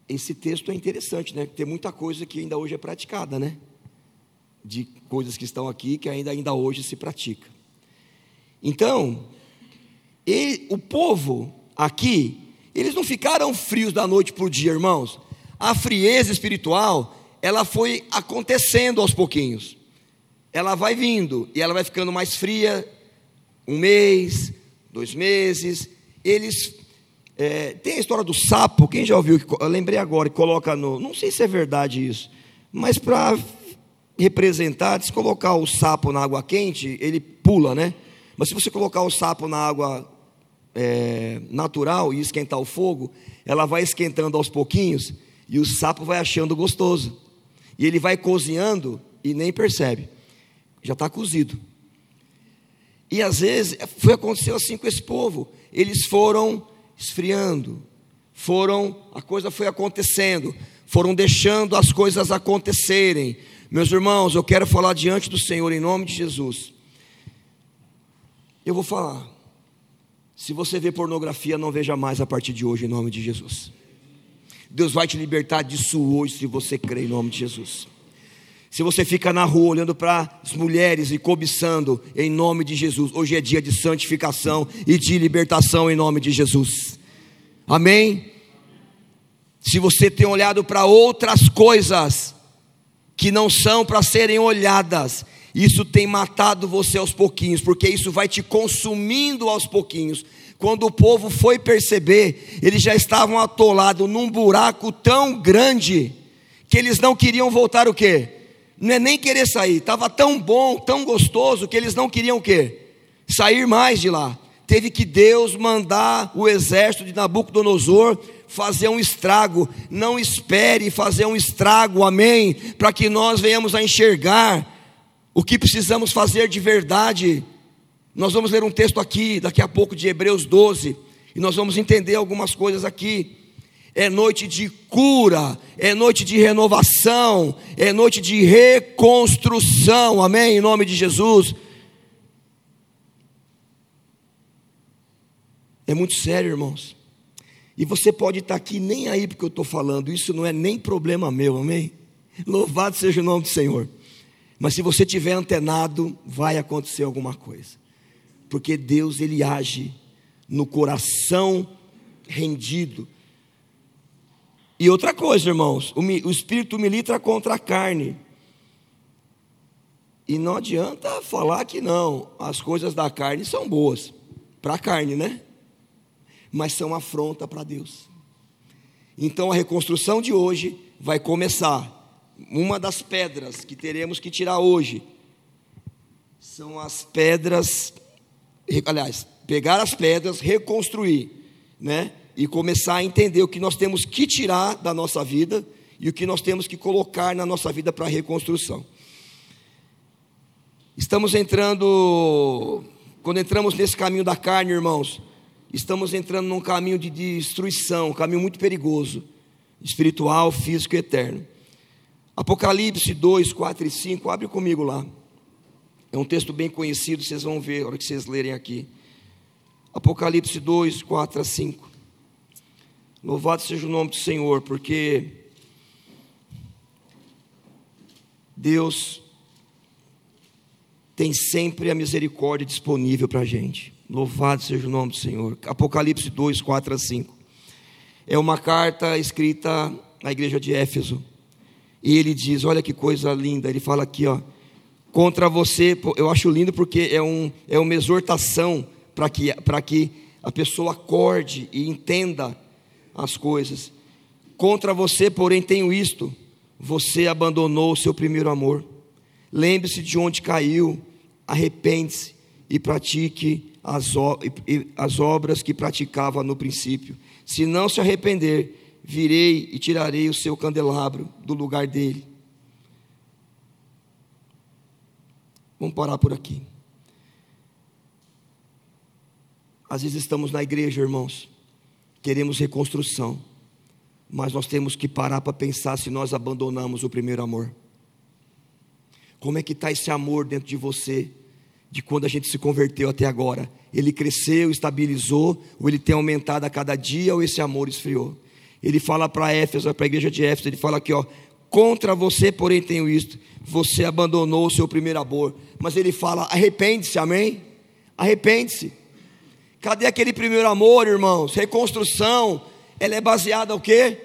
Esse texto é interessante, né? Tem muita coisa que ainda hoje é praticada, né? De coisas que estão aqui que ainda, ainda hoje se pratica. Então, ele, o povo aqui, eles não ficaram frios da noite para o dia, irmãos. A frieza espiritual, ela foi acontecendo aos pouquinhos. Ela vai vindo e ela vai ficando mais fria, um mês, dois meses. Eles é, tem a história do sapo, quem já ouviu? Eu lembrei agora, coloca no. Não sei se é verdade isso, mas para representar, se colocar o sapo na água quente, ele pula, né? Mas se você colocar o sapo na água é, natural e esquentar o fogo, ela vai esquentando aos pouquinhos e o sapo vai achando gostoso. E ele vai cozinhando e nem percebe, já está cozido. E às vezes foi aconteceu assim com esse povo. Eles foram esfriando, foram, a coisa foi acontecendo, foram deixando as coisas acontecerem. Meus irmãos, eu quero falar diante do Senhor em nome de Jesus. Eu vou falar. Se você vê pornografia, não veja mais a partir de hoje em nome de Jesus. Deus vai te libertar disso hoje se você crê em nome de Jesus. Se você fica na rua olhando para as mulheres e cobiçando, em nome de Jesus, hoje é dia de santificação e de libertação em nome de Jesus. Amém? Se você tem olhado para outras coisas, que não são para serem olhadas. Isso tem matado você aos pouquinhos, porque isso vai te consumindo aos pouquinhos. Quando o povo foi perceber, eles já estavam atolados num buraco tão grande que eles não queriam voltar o quê? Não é nem querer sair, estava tão bom, tão gostoso que eles não queriam o quê? Sair mais de lá. Teve que Deus mandar o exército de Nabucodonosor fazer um estrago. Não espere fazer um estrago, amém, para que nós venhamos a enxergar o que precisamos fazer de verdade. Nós vamos ler um texto aqui, daqui a pouco, de Hebreus 12, e nós vamos entender algumas coisas aqui. É noite de cura, é noite de renovação, é noite de reconstrução, amém? Em nome de Jesus. É muito sério, irmãos. E você pode estar aqui nem aí porque eu estou falando, isso não é nem problema meu, amém? Louvado seja o nome do Senhor. Mas se você tiver antenado, vai acontecer alguma coisa. Porque Deus ele age no coração rendido. E outra coisa, irmãos, o, espírito milita contra a carne. E não adianta falar que não, as coisas da carne são boas para a carne, né? Mas são afronta para Deus. Então a reconstrução de hoje vai começar uma das pedras que teremos que tirar hoje são as pedras, aliás, pegar as pedras, reconstruir, né? E começar a entender o que nós temos que tirar da nossa vida e o que nós temos que colocar na nossa vida para a reconstrução. Estamos entrando, quando entramos nesse caminho da carne, irmãos, estamos entrando num caminho de destruição, um caminho muito perigoso, espiritual, físico e eterno. Apocalipse 2, 4 e 5, abre comigo lá. É um texto bem conhecido, vocês vão ver na hora que vocês lerem aqui. Apocalipse 2, 4 a 5. Louvado seja o nome do Senhor, porque Deus tem sempre a misericórdia disponível para a gente. Louvado seja o nome do Senhor. Apocalipse 2, 4 a 5. É uma carta escrita à igreja de Éfeso. E ele diz: Olha que coisa linda. Ele fala aqui, ó. Contra você, eu acho lindo porque é, um, é uma exortação para que, que a pessoa acorde e entenda as coisas. Contra você, porém, tenho isto: você abandonou o seu primeiro amor. Lembre-se de onde caiu, arrepende-se e pratique as, as obras que praticava no princípio. Se não se arrepender, virei e tirarei o seu candelabro do lugar dele. Vamos parar por aqui. Às vezes estamos na igreja, irmãos, queremos reconstrução, mas nós temos que parar para pensar se nós abandonamos o primeiro amor. Como é que está esse amor dentro de você, de quando a gente se converteu até agora? Ele cresceu, estabilizou, ou ele tem aumentado a cada dia, ou esse amor esfriou? Ele fala para Éfeso, para a igreja de Éfeso, ele fala aqui, ó, contra você, porém tenho isto, você abandonou o seu primeiro amor. Mas ele fala, arrepende-se, amém? Arrepende-se. Cadê aquele primeiro amor, irmãos? Reconstrução, ela é baseada o quê?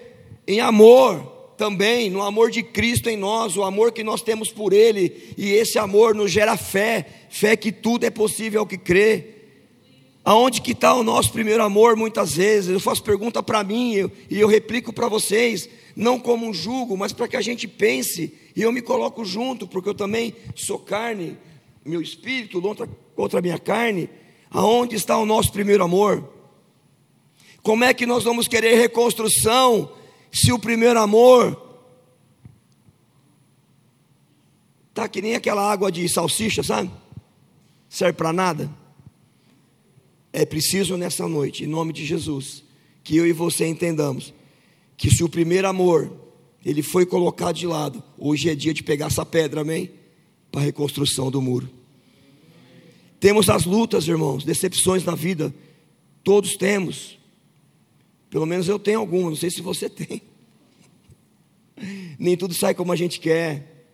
Em amor também, no amor de Cristo em nós, o amor que nós temos por Ele, e esse amor nos gera fé, fé que tudo é possível ao que crê. Aonde que está o nosso primeiro amor? Muitas vezes eu faço pergunta para mim eu, e eu replico para vocês, não como um julgo, mas para que a gente pense e eu me coloco junto, porque eu também sou carne, meu espírito contra, contra a minha carne. Aonde está o nosso primeiro amor? Como é que nós vamos querer reconstrução se o primeiro amor está que nem aquela água de salsicha, sabe? Serve para nada. É preciso nessa noite, em nome de Jesus, que eu e você entendamos que se o primeiro amor ele foi colocado de lado, hoje é dia de pegar essa pedra, amém? Para a reconstrução do muro. Temos as lutas, irmãos, decepções na vida, todos temos. Pelo menos eu tenho algumas, não sei se você tem. Nem tudo sai como a gente quer.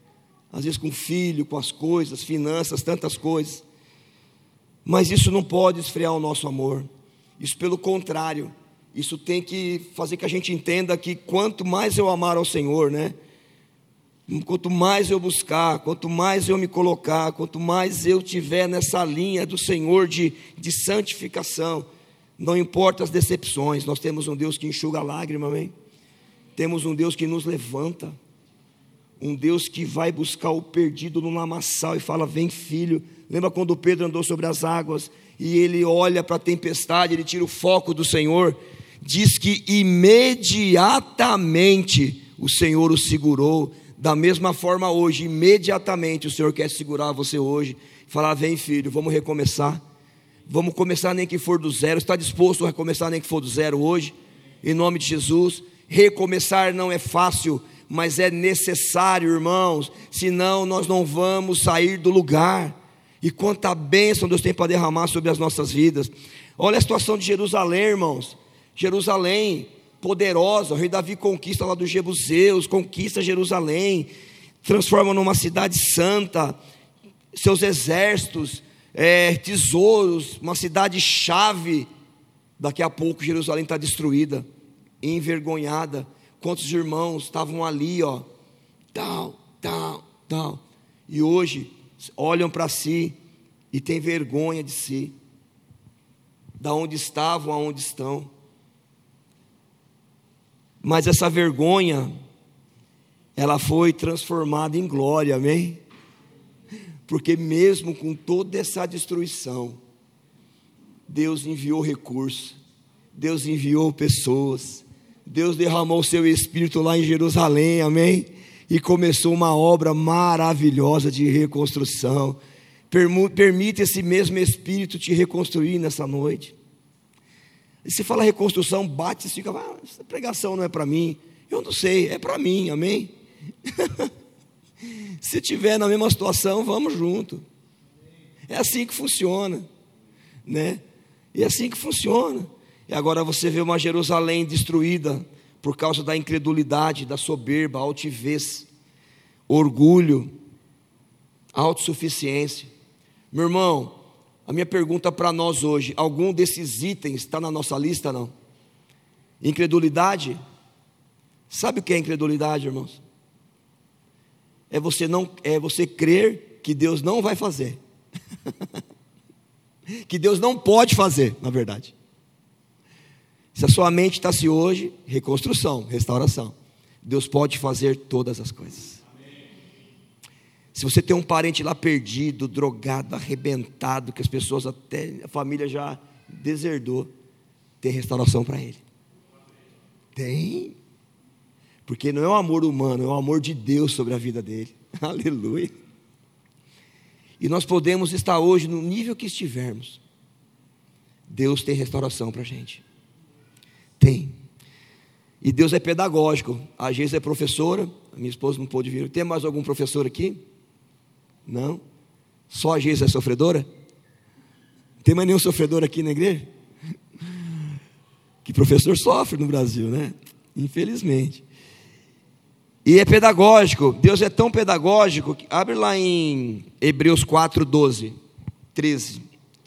Às vezes com filho, com as coisas, finanças, tantas coisas. Mas isso não pode esfriar o nosso amor. Isso, pelo contrário, isso tem que fazer que a gente entenda que quanto mais eu amar ao Senhor, né? Quanto mais eu buscar, quanto mais eu me colocar, quanto mais eu tiver nessa linha do Senhor de, de santificação, não importa as decepções, nós temos um Deus que enxuga a lágrima, amém? Temos um Deus que nos levanta, um Deus que vai buscar o perdido no lamaçal e fala: Vem, filho. Lembra quando Pedro andou sobre as águas e ele olha para a tempestade, ele tira o foco do Senhor? Diz que imediatamente o Senhor o segurou. Da mesma forma, hoje, imediatamente o Senhor quer segurar você hoje, falar: Vem, filho, vamos recomeçar. Vamos começar nem que for do zero. Está disposto a recomeçar nem que for do zero hoje? Em nome de Jesus. Recomeçar não é fácil, mas é necessário, irmãos. Senão nós não vamos sair do lugar. E quanta bênção Deus tem para derramar sobre as nossas vidas. Olha a situação de Jerusalém, irmãos. Jerusalém, poderosa. O rei Davi conquista lá dos Jebuseus, conquista Jerusalém, transforma numa cidade santa. Seus exércitos é, tesouros, uma cidade-chave. Daqui a pouco Jerusalém está destruída, envergonhada. Quantos irmãos estavam ali, ó, tal, tal, tal. E hoje olham para si e têm vergonha de si, da onde estavam, aonde estão. Mas essa vergonha, ela foi transformada em glória, amém? Porque mesmo com toda essa destruição, Deus enviou recursos, Deus enviou pessoas, Deus derramou seu espírito lá em Jerusalém, amém? E começou uma obra maravilhosa de reconstrução. Permite esse mesmo espírito te reconstruir nessa noite. E se fala reconstrução, bate e fica, ah, essa pregação não é para mim. Eu não sei, é para mim, amém? Se tiver na mesma situação, vamos junto. É assim que funciona, né? E é assim que funciona. E agora você vê uma Jerusalém destruída por causa da incredulidade, da soberba, altivez, orgulho, autossuficiência. Meu irmão, a minha pergunta para nós hoje: algum desses itens está na nossa lista? Não? Incredulidade? Sabe o que é incredulidade, irmãos? é você não é você crer que Deus não vai fazer. que Deus não pode fazer, na verdade. Se a sua mente está se hoje, reconstrução, restauração. Deus pode fazer todas as coisas. Se você tem um parente lá perdido, drogado, arrebentado, que as pessoas até a família já deserdou, tem restauração para ele. Tem. Porque não é o amor humano, é o amor de Deus sobre a vida dele. Aleluia. E nós podemos estar hoje no nível que estivermos. Deus tem restauração para a gente. Tem. E Deus é pedagógico. A Geisa é professora, a minha esposa não pôde vir. Tem mais algum professor aqui? Não? Só a Geisa é sofredora? Tem mais nenhum sofredor aqui na igreja? Que professor sofre no Brasil, né? Infelizmente. E é pedagógico, Deus é tão pedagógico que abre lá em Hebreus 4, 12, 13.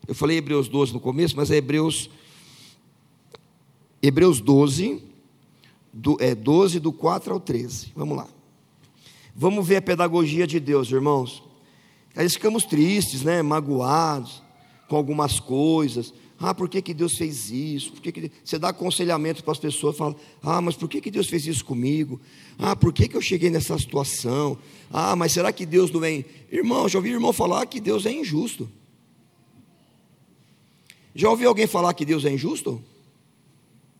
Eu falei Hebreus 12 no começo, mas é Hebreus Hebreus 12, do, é 12 do 4 ao 13. Vamos lá. Vamos ver a pedagogia de Deus, irmãos. Aí ficamos tristes, né, magoados com algumas coisas. Ah, por que, que Deus fez isso? Por que que... Você dá aconselhamento para as pessoas, fala, ah, mas por que, que Deus fez isso comigo? Ah, por que, que eu cheguei nessa situação? Ah, mas será que Deus não é. Irmão, já ouvi irmão falar que Deus é injusto. Já ouviu alguém falar que Deus é injusto?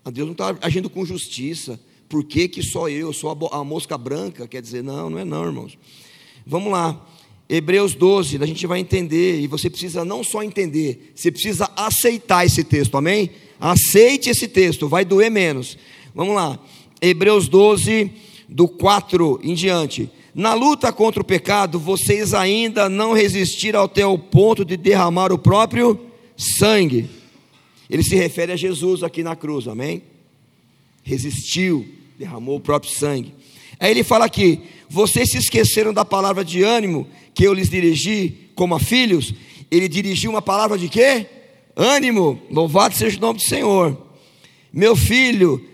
A ah, Deus não está agindo com justiça. Por que, que só eu, sou a, a mosca branca? Quer dizer, não, não é não, irmãos. Vamos lá. Hebreus 12, a gente vai entender, e você precisa não só entender, você precisa aceitar esse texto, amém? Aceite esse texto, vai doer menos. Vamos lá, Hebreus 12, do 4 em diante. Na luta contra o pecado, vocês ainda não resistiram até o ponto de derramar o próprio sangue. Ele se refere a Jesus aqui na cruz, amém? Resistiu, derramou o próprio sangue. Aí ele fala aqui: vocês se esqueceram da palavra de ânimo que eu lhes dirigi como a filhos, ele dirigiu uma palavra de quê? Ânimo, louvado seja o nome do Senhor. Meu filho,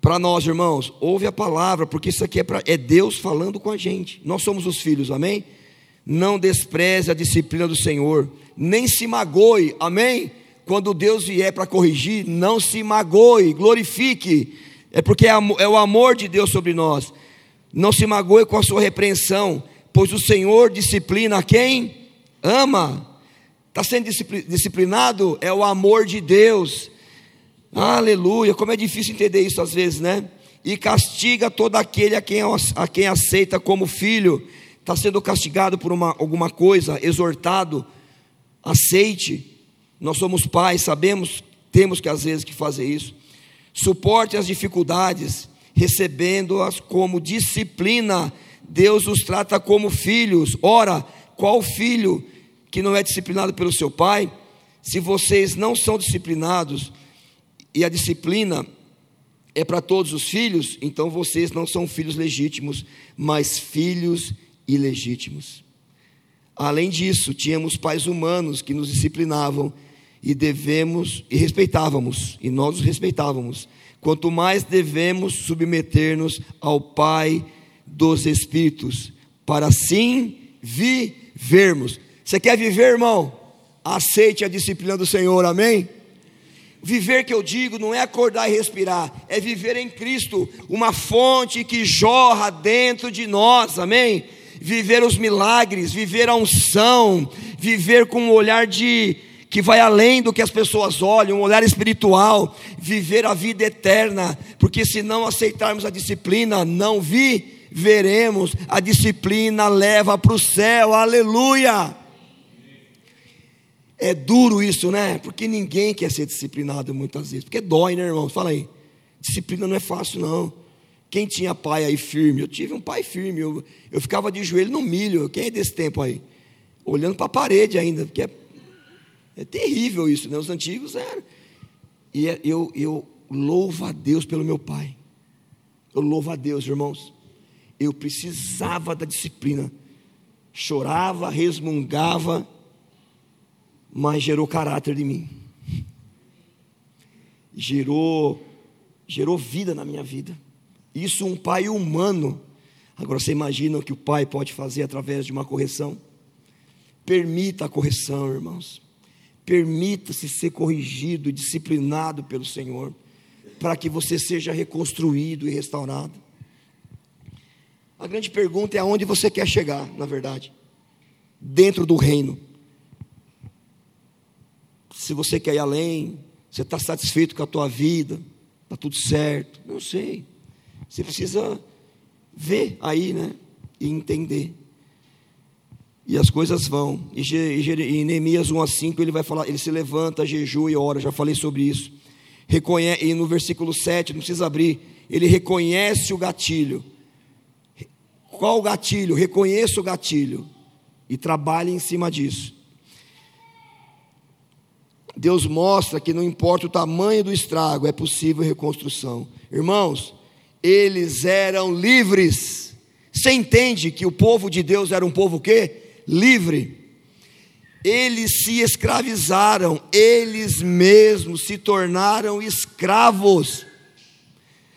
para nós, irmãos, ouve a palavra, porque isso aqui é, pra, é Deus falando com a gente. Nós somos os filhos, amém? Não despreze a disciplina do Senhor, nem se magoe, amém? Quando Deus vier para corrigir, não se magoe, glorifique, é porque é, é o amor de Deus sobre nós. Não se magoe com a sua repreensão, pois o Senhor disciplina quem ama. Está sendo disciplinado? É o amor de Deus. Aleluia, como é difícil entender isso às vezes, né? E castiga todo aquele a quem, a quem aceita como filho. Está sendo castigado por uma, alguma coisa, exortado, aceite. Nós somos pais, sabemos, temos que às vezes que fazer isso. Suporte as dificuldades, recebendo-as como disciplina. Deus os trata como filhos. Ora, qual filho que não é disciplinado pelo seu pai? Se vocês não são disciplinados, e a disciplina é para todos os filhos, então vocês não são filhos legítimos, mas filhos ilegítimos. Além disso, tínhamos pais humanos que nos disciplinavam e devemos e respeitávamos, e nós os respeitávamos. Quanto mais devemos submeter-nos ao Pai dos Espíritos, para assim vivermos. Você quer viver, irmão? Aceite a disciplina do Senhor, amém? Viver que eu digo não é acordar e respirar, é viver em Cristo, uma fonte que jorra dentro de nós, amém? Viver os milagres, viver a unção, viver com um olhar de que vai além do que as pessoas olham, um olhar espiritual, viver a vida eterna, porque se não aceitarmos a disciplina, não viveremos, a disciplina leva para o céu, aleluia. É duro isso, né? Porque ninguém quer ser disciplinado muitas vezes. Porque dói, né, irmão? Fala aí. Disciplina não é fácil, não. Quem tinha pai aí firme? Eu tive um pai firme. Eu, eu ficava de joelho no milho. Quem é desse tempo aí? Olhando para a parede ainda. Porque é, é terrível isso, né? Os antigos eram. E é, eu, eu louvo a Deus pelo meu pai. Eu louvo a Deus, irmãos. Eu precisava da disciplina. Chorava, resmungava mas gerou caráter de mim. Gerou, gerou vida na minha vida. Isso um pai humano. Agora você imagina o que o pai pode fazer através de uma correção? Permita a correção, irmãos. Permita-se ser corrigido e disciplinado pelo Senhor, para que você seja reconstruído e restaurado. A grande pergunta é aonde você quer chegar, na verdade, dentro do reino se você quer ir além, você está satisfeito com a tua vida, está tudo certo. Não sei. Você precisa ver aí, né? E entender. E as coisas vão. E, em Neemias 1 a 5 ele vai falar, ele se levanta, jejua e ora, já falei sobre isso. Reconhece, e no versículo 7, não precisa abrir, ele reconhece o gatilho. Qual o gatilho? Reconheça o gatilho e trabalhe em cima disso. Deus mostra que não importa o tamanho do estrago, é possível reconstrução. Irmãos, eles eram livres. Você entende que o povo de Deus era um povo que livre. Eles se escravizaram, eles mesmos se tornaram escravos.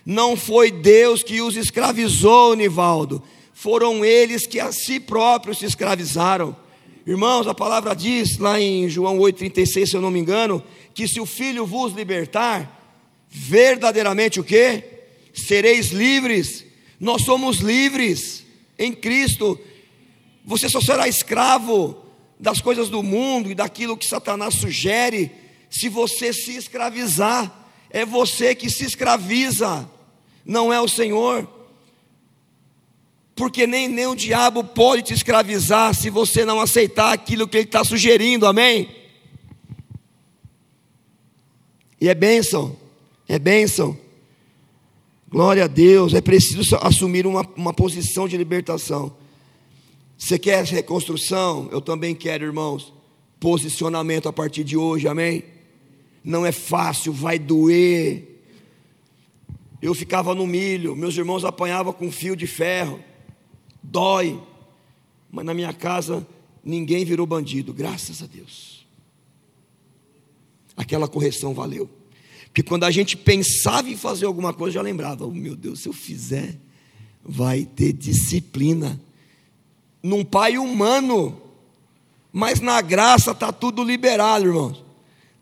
Não foi Deus que os escravizou, Nivaldo. Foram eles que a si próprios se escravizaram. Irmãos, a palavra diz lá em João 8,36, se eu não me engano, que se o Filho vos libertar, verdadeiramente o que? Sereis livres. Nós somos livres em Cristo. Você só será escravo das coisas do mundo e daquilo que Satanás sugere, se você se escravizar. É você que se escraviza, não é o Senhor porque nem, nem o diabo pode te escravizar se você não aceitar aquilo que ele está sugerindo, amém? E é bênção, é bênção. Glória a Deus, é preciso assumir uma, uma posição de libertação. Você quer reconstrução? Eu também quero, irmãos. Posicionamento a partir de hoje, amém? Não é fácil, vai doer. Eu ficava no milho, meus irmãos apanhavam com fio de ferro dói, mas na minha casa ninguém virou bandido, graças a Deus. Aquela correção valeu. Porque quando a gente pensava em fazer alguma coisa, já lembrava: oh, meu Deus, se eu fizer, vai ter disciplina. Num pai humano, mas na graça está tudo liberado, irmãos.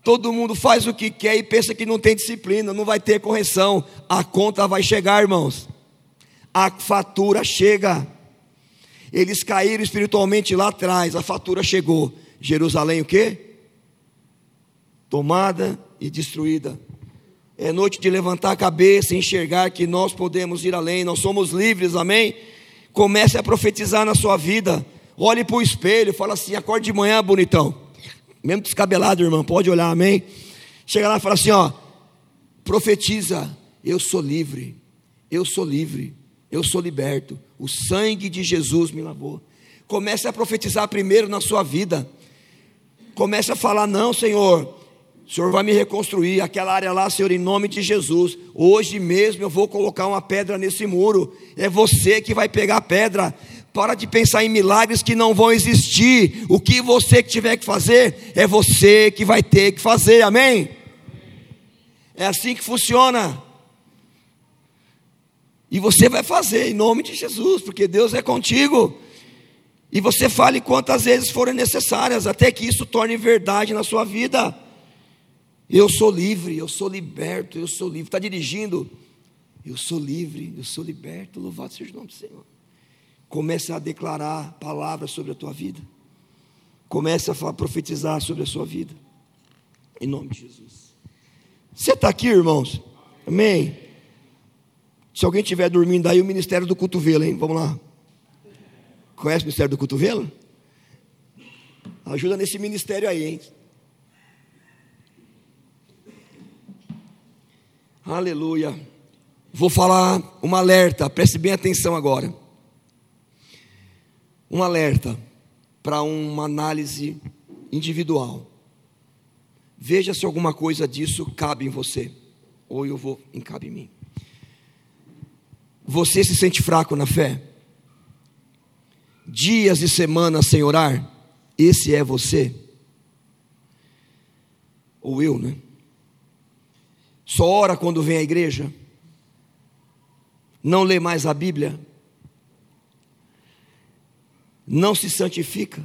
Todo mundo faz o que quer e pensa que não tem disciplina, não vai ter correção. A conta vai chegar, irmãos. A fatura chega. Eles caíram espiritualmente lá atrás, a fatura chegou. Jerusalém o quê? Tomada e destruída. É noite de levantar a cabeça e enxergar que nós podemos ir além, nós somos livres, amém? Comece a profetizar na sua vida. Olhe para o espelho, fala assim: acorde de manhã, bonitão. Mesmo descabelado, irmão, pode olhar, amém? Chega lá e fala assim: ó, profetiza, eu sou livre, eu sou livre, eu sou liberto. O sangue de Jesus me lavou. Comece a profetizar primeiro na sua vida. Comece a falar: não, Senhor, o Senhor vai me reconstruir aquela área lá, Senhor, em nome de Jesus. Hoje mesmo eu vou colocar uma pedra nesse muro. É você que vai pegar a pedra. Para de pensar em milagres que não vão existir. O que você que tiver que fazer, é você que vai ter que fazer. Amém? É assim que funciona. E você vai fazer em nome de Jesus, porque Deus é contigo. E você fale quantas vezes forem necessárias, até que isso torne verdade na sua vida. Eu sou livre, eu sou liberto, eu sou livre. Está dirigindo? Eu sou livre, eu sou liberto. Louvado seja o nome do Senhor. Comece a declarar palavras sobre a tua vida. Comece a profetizar sobre a sua vida. Em nome de Jesus. Você está aqui, irmãos? Amém? Se alguém estiver dormindo aí, o ministério do cotovelo, hein? Vamos lá. Conhece o ministério do cotovelo? Ajuda nesse ministério aí, hein? Aleluia. Vou falar um alerta, preste bem atenção agora. Um alerta para uma análise individual. Veja se alguma coisa disso cabe em você, ou eu vou cabe em mim. Você se sente fraco na fé? Dias e semanas sem orar? Esse é você? Ou eu, né? Só ora quando vem à igreja? Não lê mais a Bíblia? Não se santifica?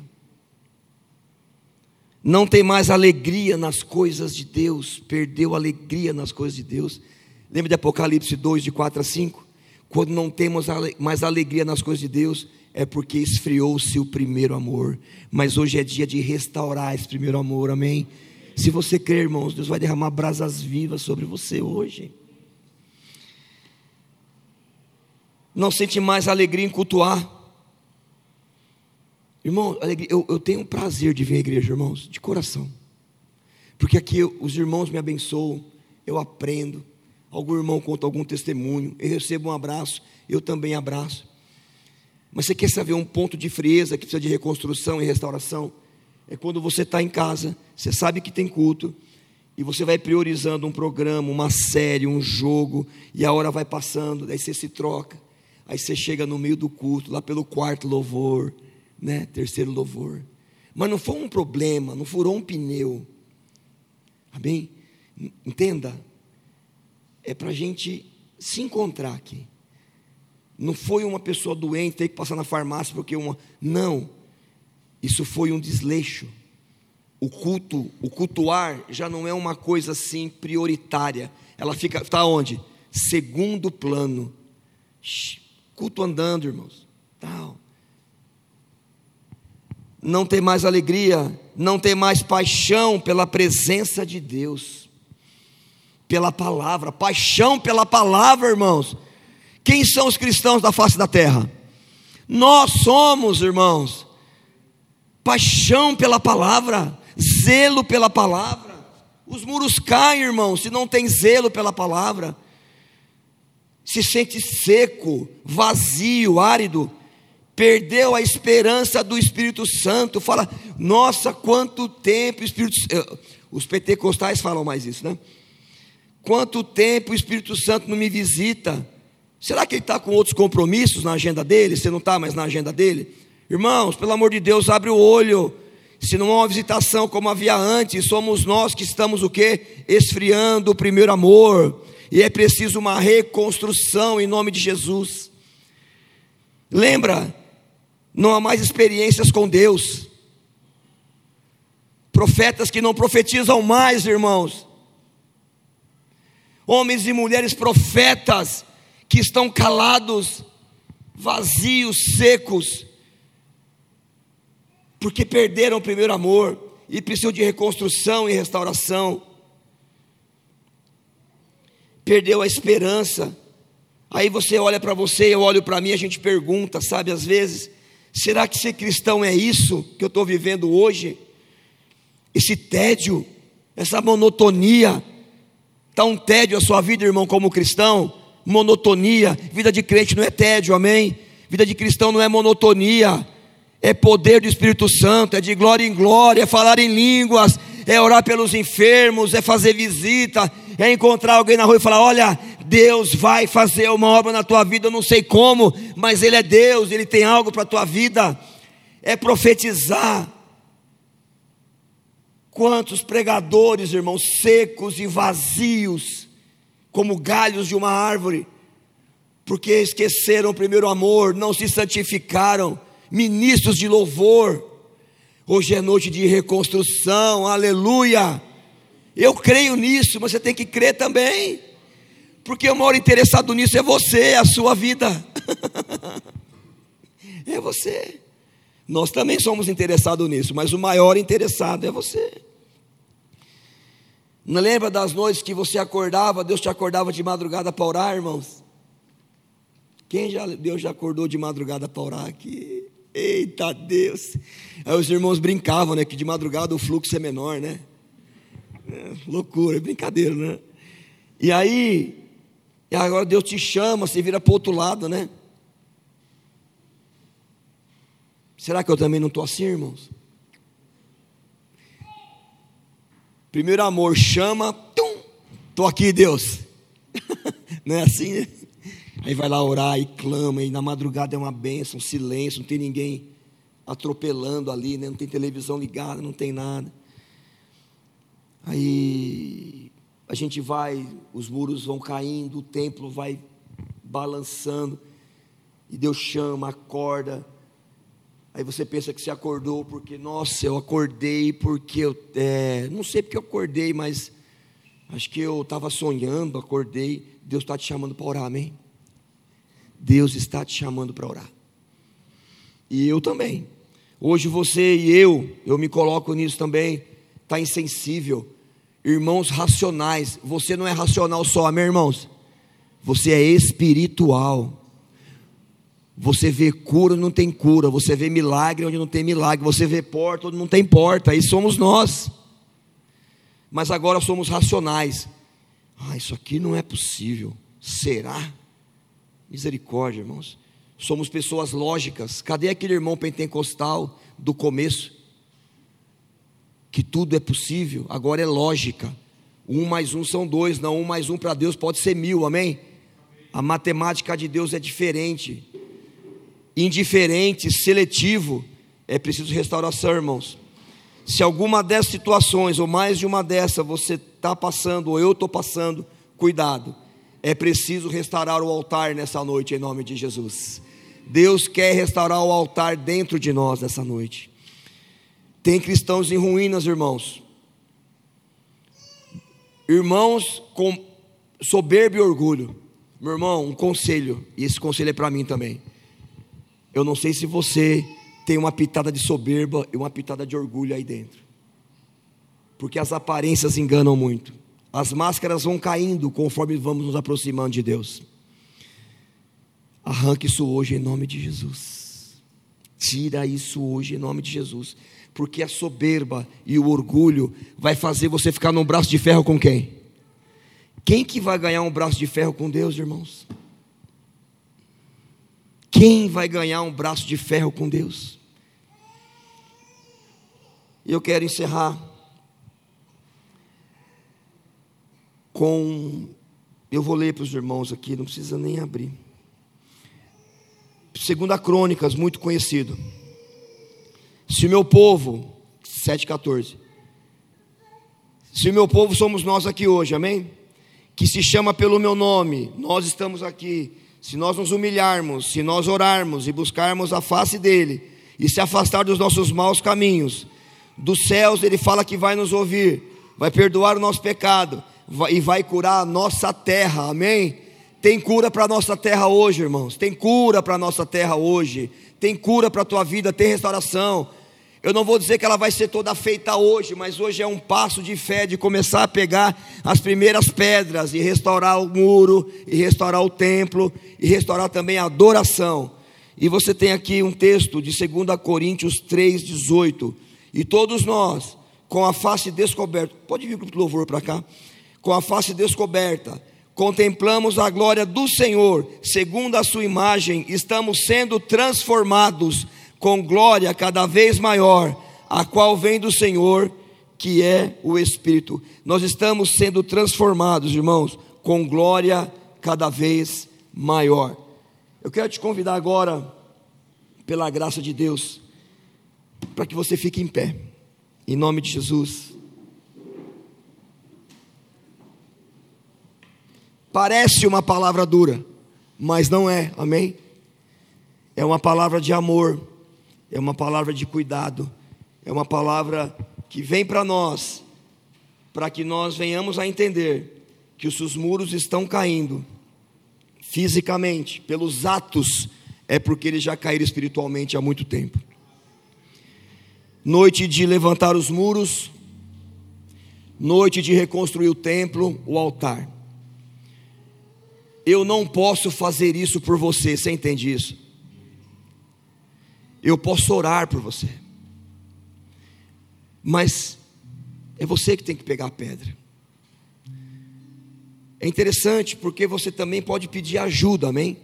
Não tem mais alegria nas coisas de Deus? Perdeu alegria nas coisas de Deus? Lembra de Apocalipse 2, de 4 a 5? Quando não temos mais alegria nas coisas de Deus, é porque esfriou-se o primeiro amor. Mas hoje é dia de restaurar esse primeiro amor, amém? Se você crer, irmãos, Deus vai derramar brasas vivas sobre você hoje. Não sente mais alegria em cultuar. Irmão, eu, eu tenho prazer de vir à igreja, irmãos, de coração. Porque aqui os irmãos me abençoam, eu aprendo. Algum irmão conta algum testemunho, eu recebo um abraço, eu também abraço. Mas você quer saber um ponto de frieza que precisa de reconstrução e restauração? é quando você está em casa, você sabe que tem culto, e você vai priorizando um programa, uma série, um jogo, e a hora vai passando, daí você se troca, aí você chega no meio do culto, lá pelo quarto louvor, né? Terceiro louvor. Mas não foi um problema, não furou um pneu. Amém? Entenda? É para a gente se encontrar aqui. Não foi uma pessoa doente ter que passar na farmácia porque uma. Não isso foi um desleixo. O culto, o cultuar já não é uma coisa assim prioritária. Ela fica, está onde? Segundo plano. Culto andando, irmãos. Tal. Não tem mais alegria, não tem mais paixão pela presença de Deus, pela palavra, paixão pela palavra, irmãos. Quem são os cristãos da face da terra? Nós somos, irmãos, paixão pela palavra, zelo pela palavra. Os muros caem, irmão, se não tem zelo pela palavra. Se sente seco, vazio, árido, perdeu a esperança do Espírito Santo. Fala, nossa, quanto tempo Espírito eh, Os pentecostais falam mais isso, né? Quanto tempo o Espírito Santo não me visita? Será que ele está com outros compromissos na agenda dele? Você não está mais na agenda dele? Irmãos, pelo amor de Deus, abre o olho. Se não há uma visitação como havia antes, somos nós que estamos o quê? Esfriando o primeiro amor. E é preciso uma reconstrução em nome de Jesus. Lembra, não há mais experiências com Deus. Profetas que não profetizam mais, irmãos. Homens e mulheres profetas que estão calados, vazios, secos porque perderam o primeiro amor e precisam de reconstrução e restauração. Perdeu a esperança. Aí você olha para você, eu olho para mim, a gente pergunta, sabe, às vezes, será que ser cristão é isso que eu estou vivendo hoje? Esse tédio, essa monotonia, está um tédio a sua vida, irmão, como cristão? Monotonia, vida de crente não é tédio, amém? Vida de cristão não é monotonia, é poder do Espírito Santo, é de glória em glória, é falar em línguas, é orar pelos enfermos, é fazer visita, é encontrar alguém na rua e falar: Olha, Deus vai fazer uma obra na tua vida, eu não sei como, mas Ele é Deus, Ele tem algo para a tua vida, é profetizar. Quantos pregadores, irmãos, secos e vazios, como galhos de uma árvore, porque esqueceram o primeiro amor, não se santificaram, ministros de louvor. Hoje é noite de reconstrução, aleluia. Eu creio nisso, mas você tem que crer também, porque o maior interessado nisso é você, a sua vida, é você. Nós também somos interessados nisso, mas o maior interessado é você. Não lembra das noites que você acordava, Deus te acordava de madrugada para orar, irmãos? Quem já Deus já acordou de madrugada para orar aqui? Eita Deus! Aí os irmãos brincavam, né? Que de madrugada o fluxo é menor, né? É, loucura, brincadeira, né? E aí, agora Deus te chama, você vira para o outro lado, né? Será que eu também não estou assim, irmãos? Primeiro amor chama, tum, estou aqui, Deus. não é assim, né? Aí vai lá orar e clama, e na madrugada é uma bênção, silêncio, não tem ninguém atropelando ali, né? não tem televisão ligada, não tem nada. Aí a gente vai, os muros vão caindo, o templo vai balançando, e Deus chama, acorda. Aí você pensa que você acordou porque, nossa, eu acordei porque eu, é, não sei porque eu acordei, mas acho que eu estava sonhando, acordei. Deus está te chamando para orar, amém? Deus está te chamando para orar. E eu também. Hoje você e eu, eu me coloco nisso também, está insensível. Irmãos racionais, você não é racional só, meus irmãos. Você é espiritual. Você vê cura onde não tem cura, você vê milagre onde não tem milagre, você vê porta onde não tem porta, aí somos nós. Mas agora somos racionais. Ah, isso aqui não é possível. Será? Misericórdia, irmãos. Somos pessoas lógicas. Cadê aquele irmão pentecostal do começo? Que tudo é possível, agora é lógica. Um mais um são dois, não um mais um para Deus pode ser mil, amém? A matemática de Deus é diferente, indiferente, seletivo. É preciso restauração, irmãos. Se alguma dessas situações, ou mais de uma dessas, você está passando, ou eu estou passando, cuidado é preciso restaurar o altar nessa noite, em nome de Jesus. Deus quer restaurar o altar dentro de nós nessa noite. Tem cristãos em ruínas, irmãos. Irmãos com soberba e orgulho. Meu irmão, um conselho, e esse conselho é para mim também. Eu não sei se você tem uma pitada de soberba e uma pitada de orgulho aí dentro. Porque as aparências enganam muito. As máscaras vão caindo conforme vamos nos aproximando de Deus. Arranque isso hoje em nome de Jesus. Tira isso hoje em nome de Jesus. Porque a soberba e o orgulho vai fazer você ficar num braço de ferro com quem? Quem que vai ganhar um braço de ferro com Deus, irmãos? Quem vai ganhar um braço de ferro com Deus? E eu quero encerrar com. Eu vou ler para os irmãos aqui, não precisa nem abrir. Segunda Crônicas, muito conhecido. Se o meu povo, 7,14. Se o meu povo somos nós aqui hoje, amém? Que se chama pelo meu nome, nós estamos aqui. Se nós nos humilharmos, se nós orarmos e buscarmos a face dEle, e se afastar dos nossos maus caminhos, dos céus Ele fala que vai nos ouvir, vai perdoar o nosso pecado e vai curar a nossa terra, amém? Tem cura para a nossa terra hoje, irmãos, tem cura para a nossa terra hoje, tem cura para a tua vida, tem restauração. Eu não vou dizer que ela vai ser toda feita hoje, mas hoje é um passo de fé de começar a pegar as primeiras pedras e restaurar o muro, e restaurar o templo, e restaurar também a adoração. E você tem aqui um texto de 2 Coríntios 3,18. E todos nós, com a face descoberta, pode vir o louvor para cá, com a face descoberta, contemplamos a glória do Senhor, segundo a sua imagem, estamos sendo transformados com glória cada vez maior, a qual vem do Senhor, que é o Espírito. Nós estamos sendo transformados, irmãos, com glória cada vez maior. Eu quero te convidar agora, pela graça de Deus, para que você fique em pé, em nome de Jesus. Parece uma palavra dura, mas não é, amém? É uma palavra de amor é uma palavra de cuidado, é uma palavra que vem para nós, para que nós venhamos a entender que os seus muros estão caindo fisicamente, pelos atos, é porque eles já caíram espiritualmente há muito tempo. Noite de levantar os muros, noite de reconstruir o templo, o altar. Eu não posso fazer isso por você, você entende isso? Eu posso orar por você. Mas é você que tem que pegar a pedra. É interessante porque você também pode pedir ajuda, amém?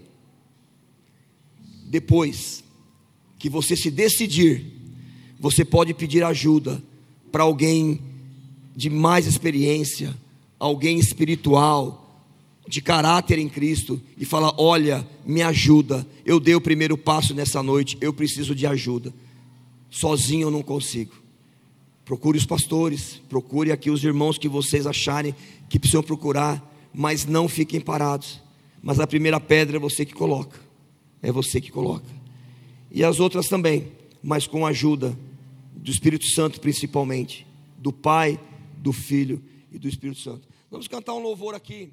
Depois que você se decidir, você pode pedir ajuda para alguém de mais experiência, alguém espiritual, de caráter em Cristo e fala: Olha, me ajuda. Eu dei o primeiro passo nessa noite, eu preciso de ajuda. Sozinho eu não consigo. Procure os pastores, procure aqui os irmãos que vocês acharem que precisam procurar, mas não fiquem parados. Mas a primeira pedra é você que coloca, é você que coloca. E as outras também, mas com a ajuda do Espírito Santo, principalmente, do Pai, do Filho e do Espírito Santo. Vamos cantar um louvor aqui.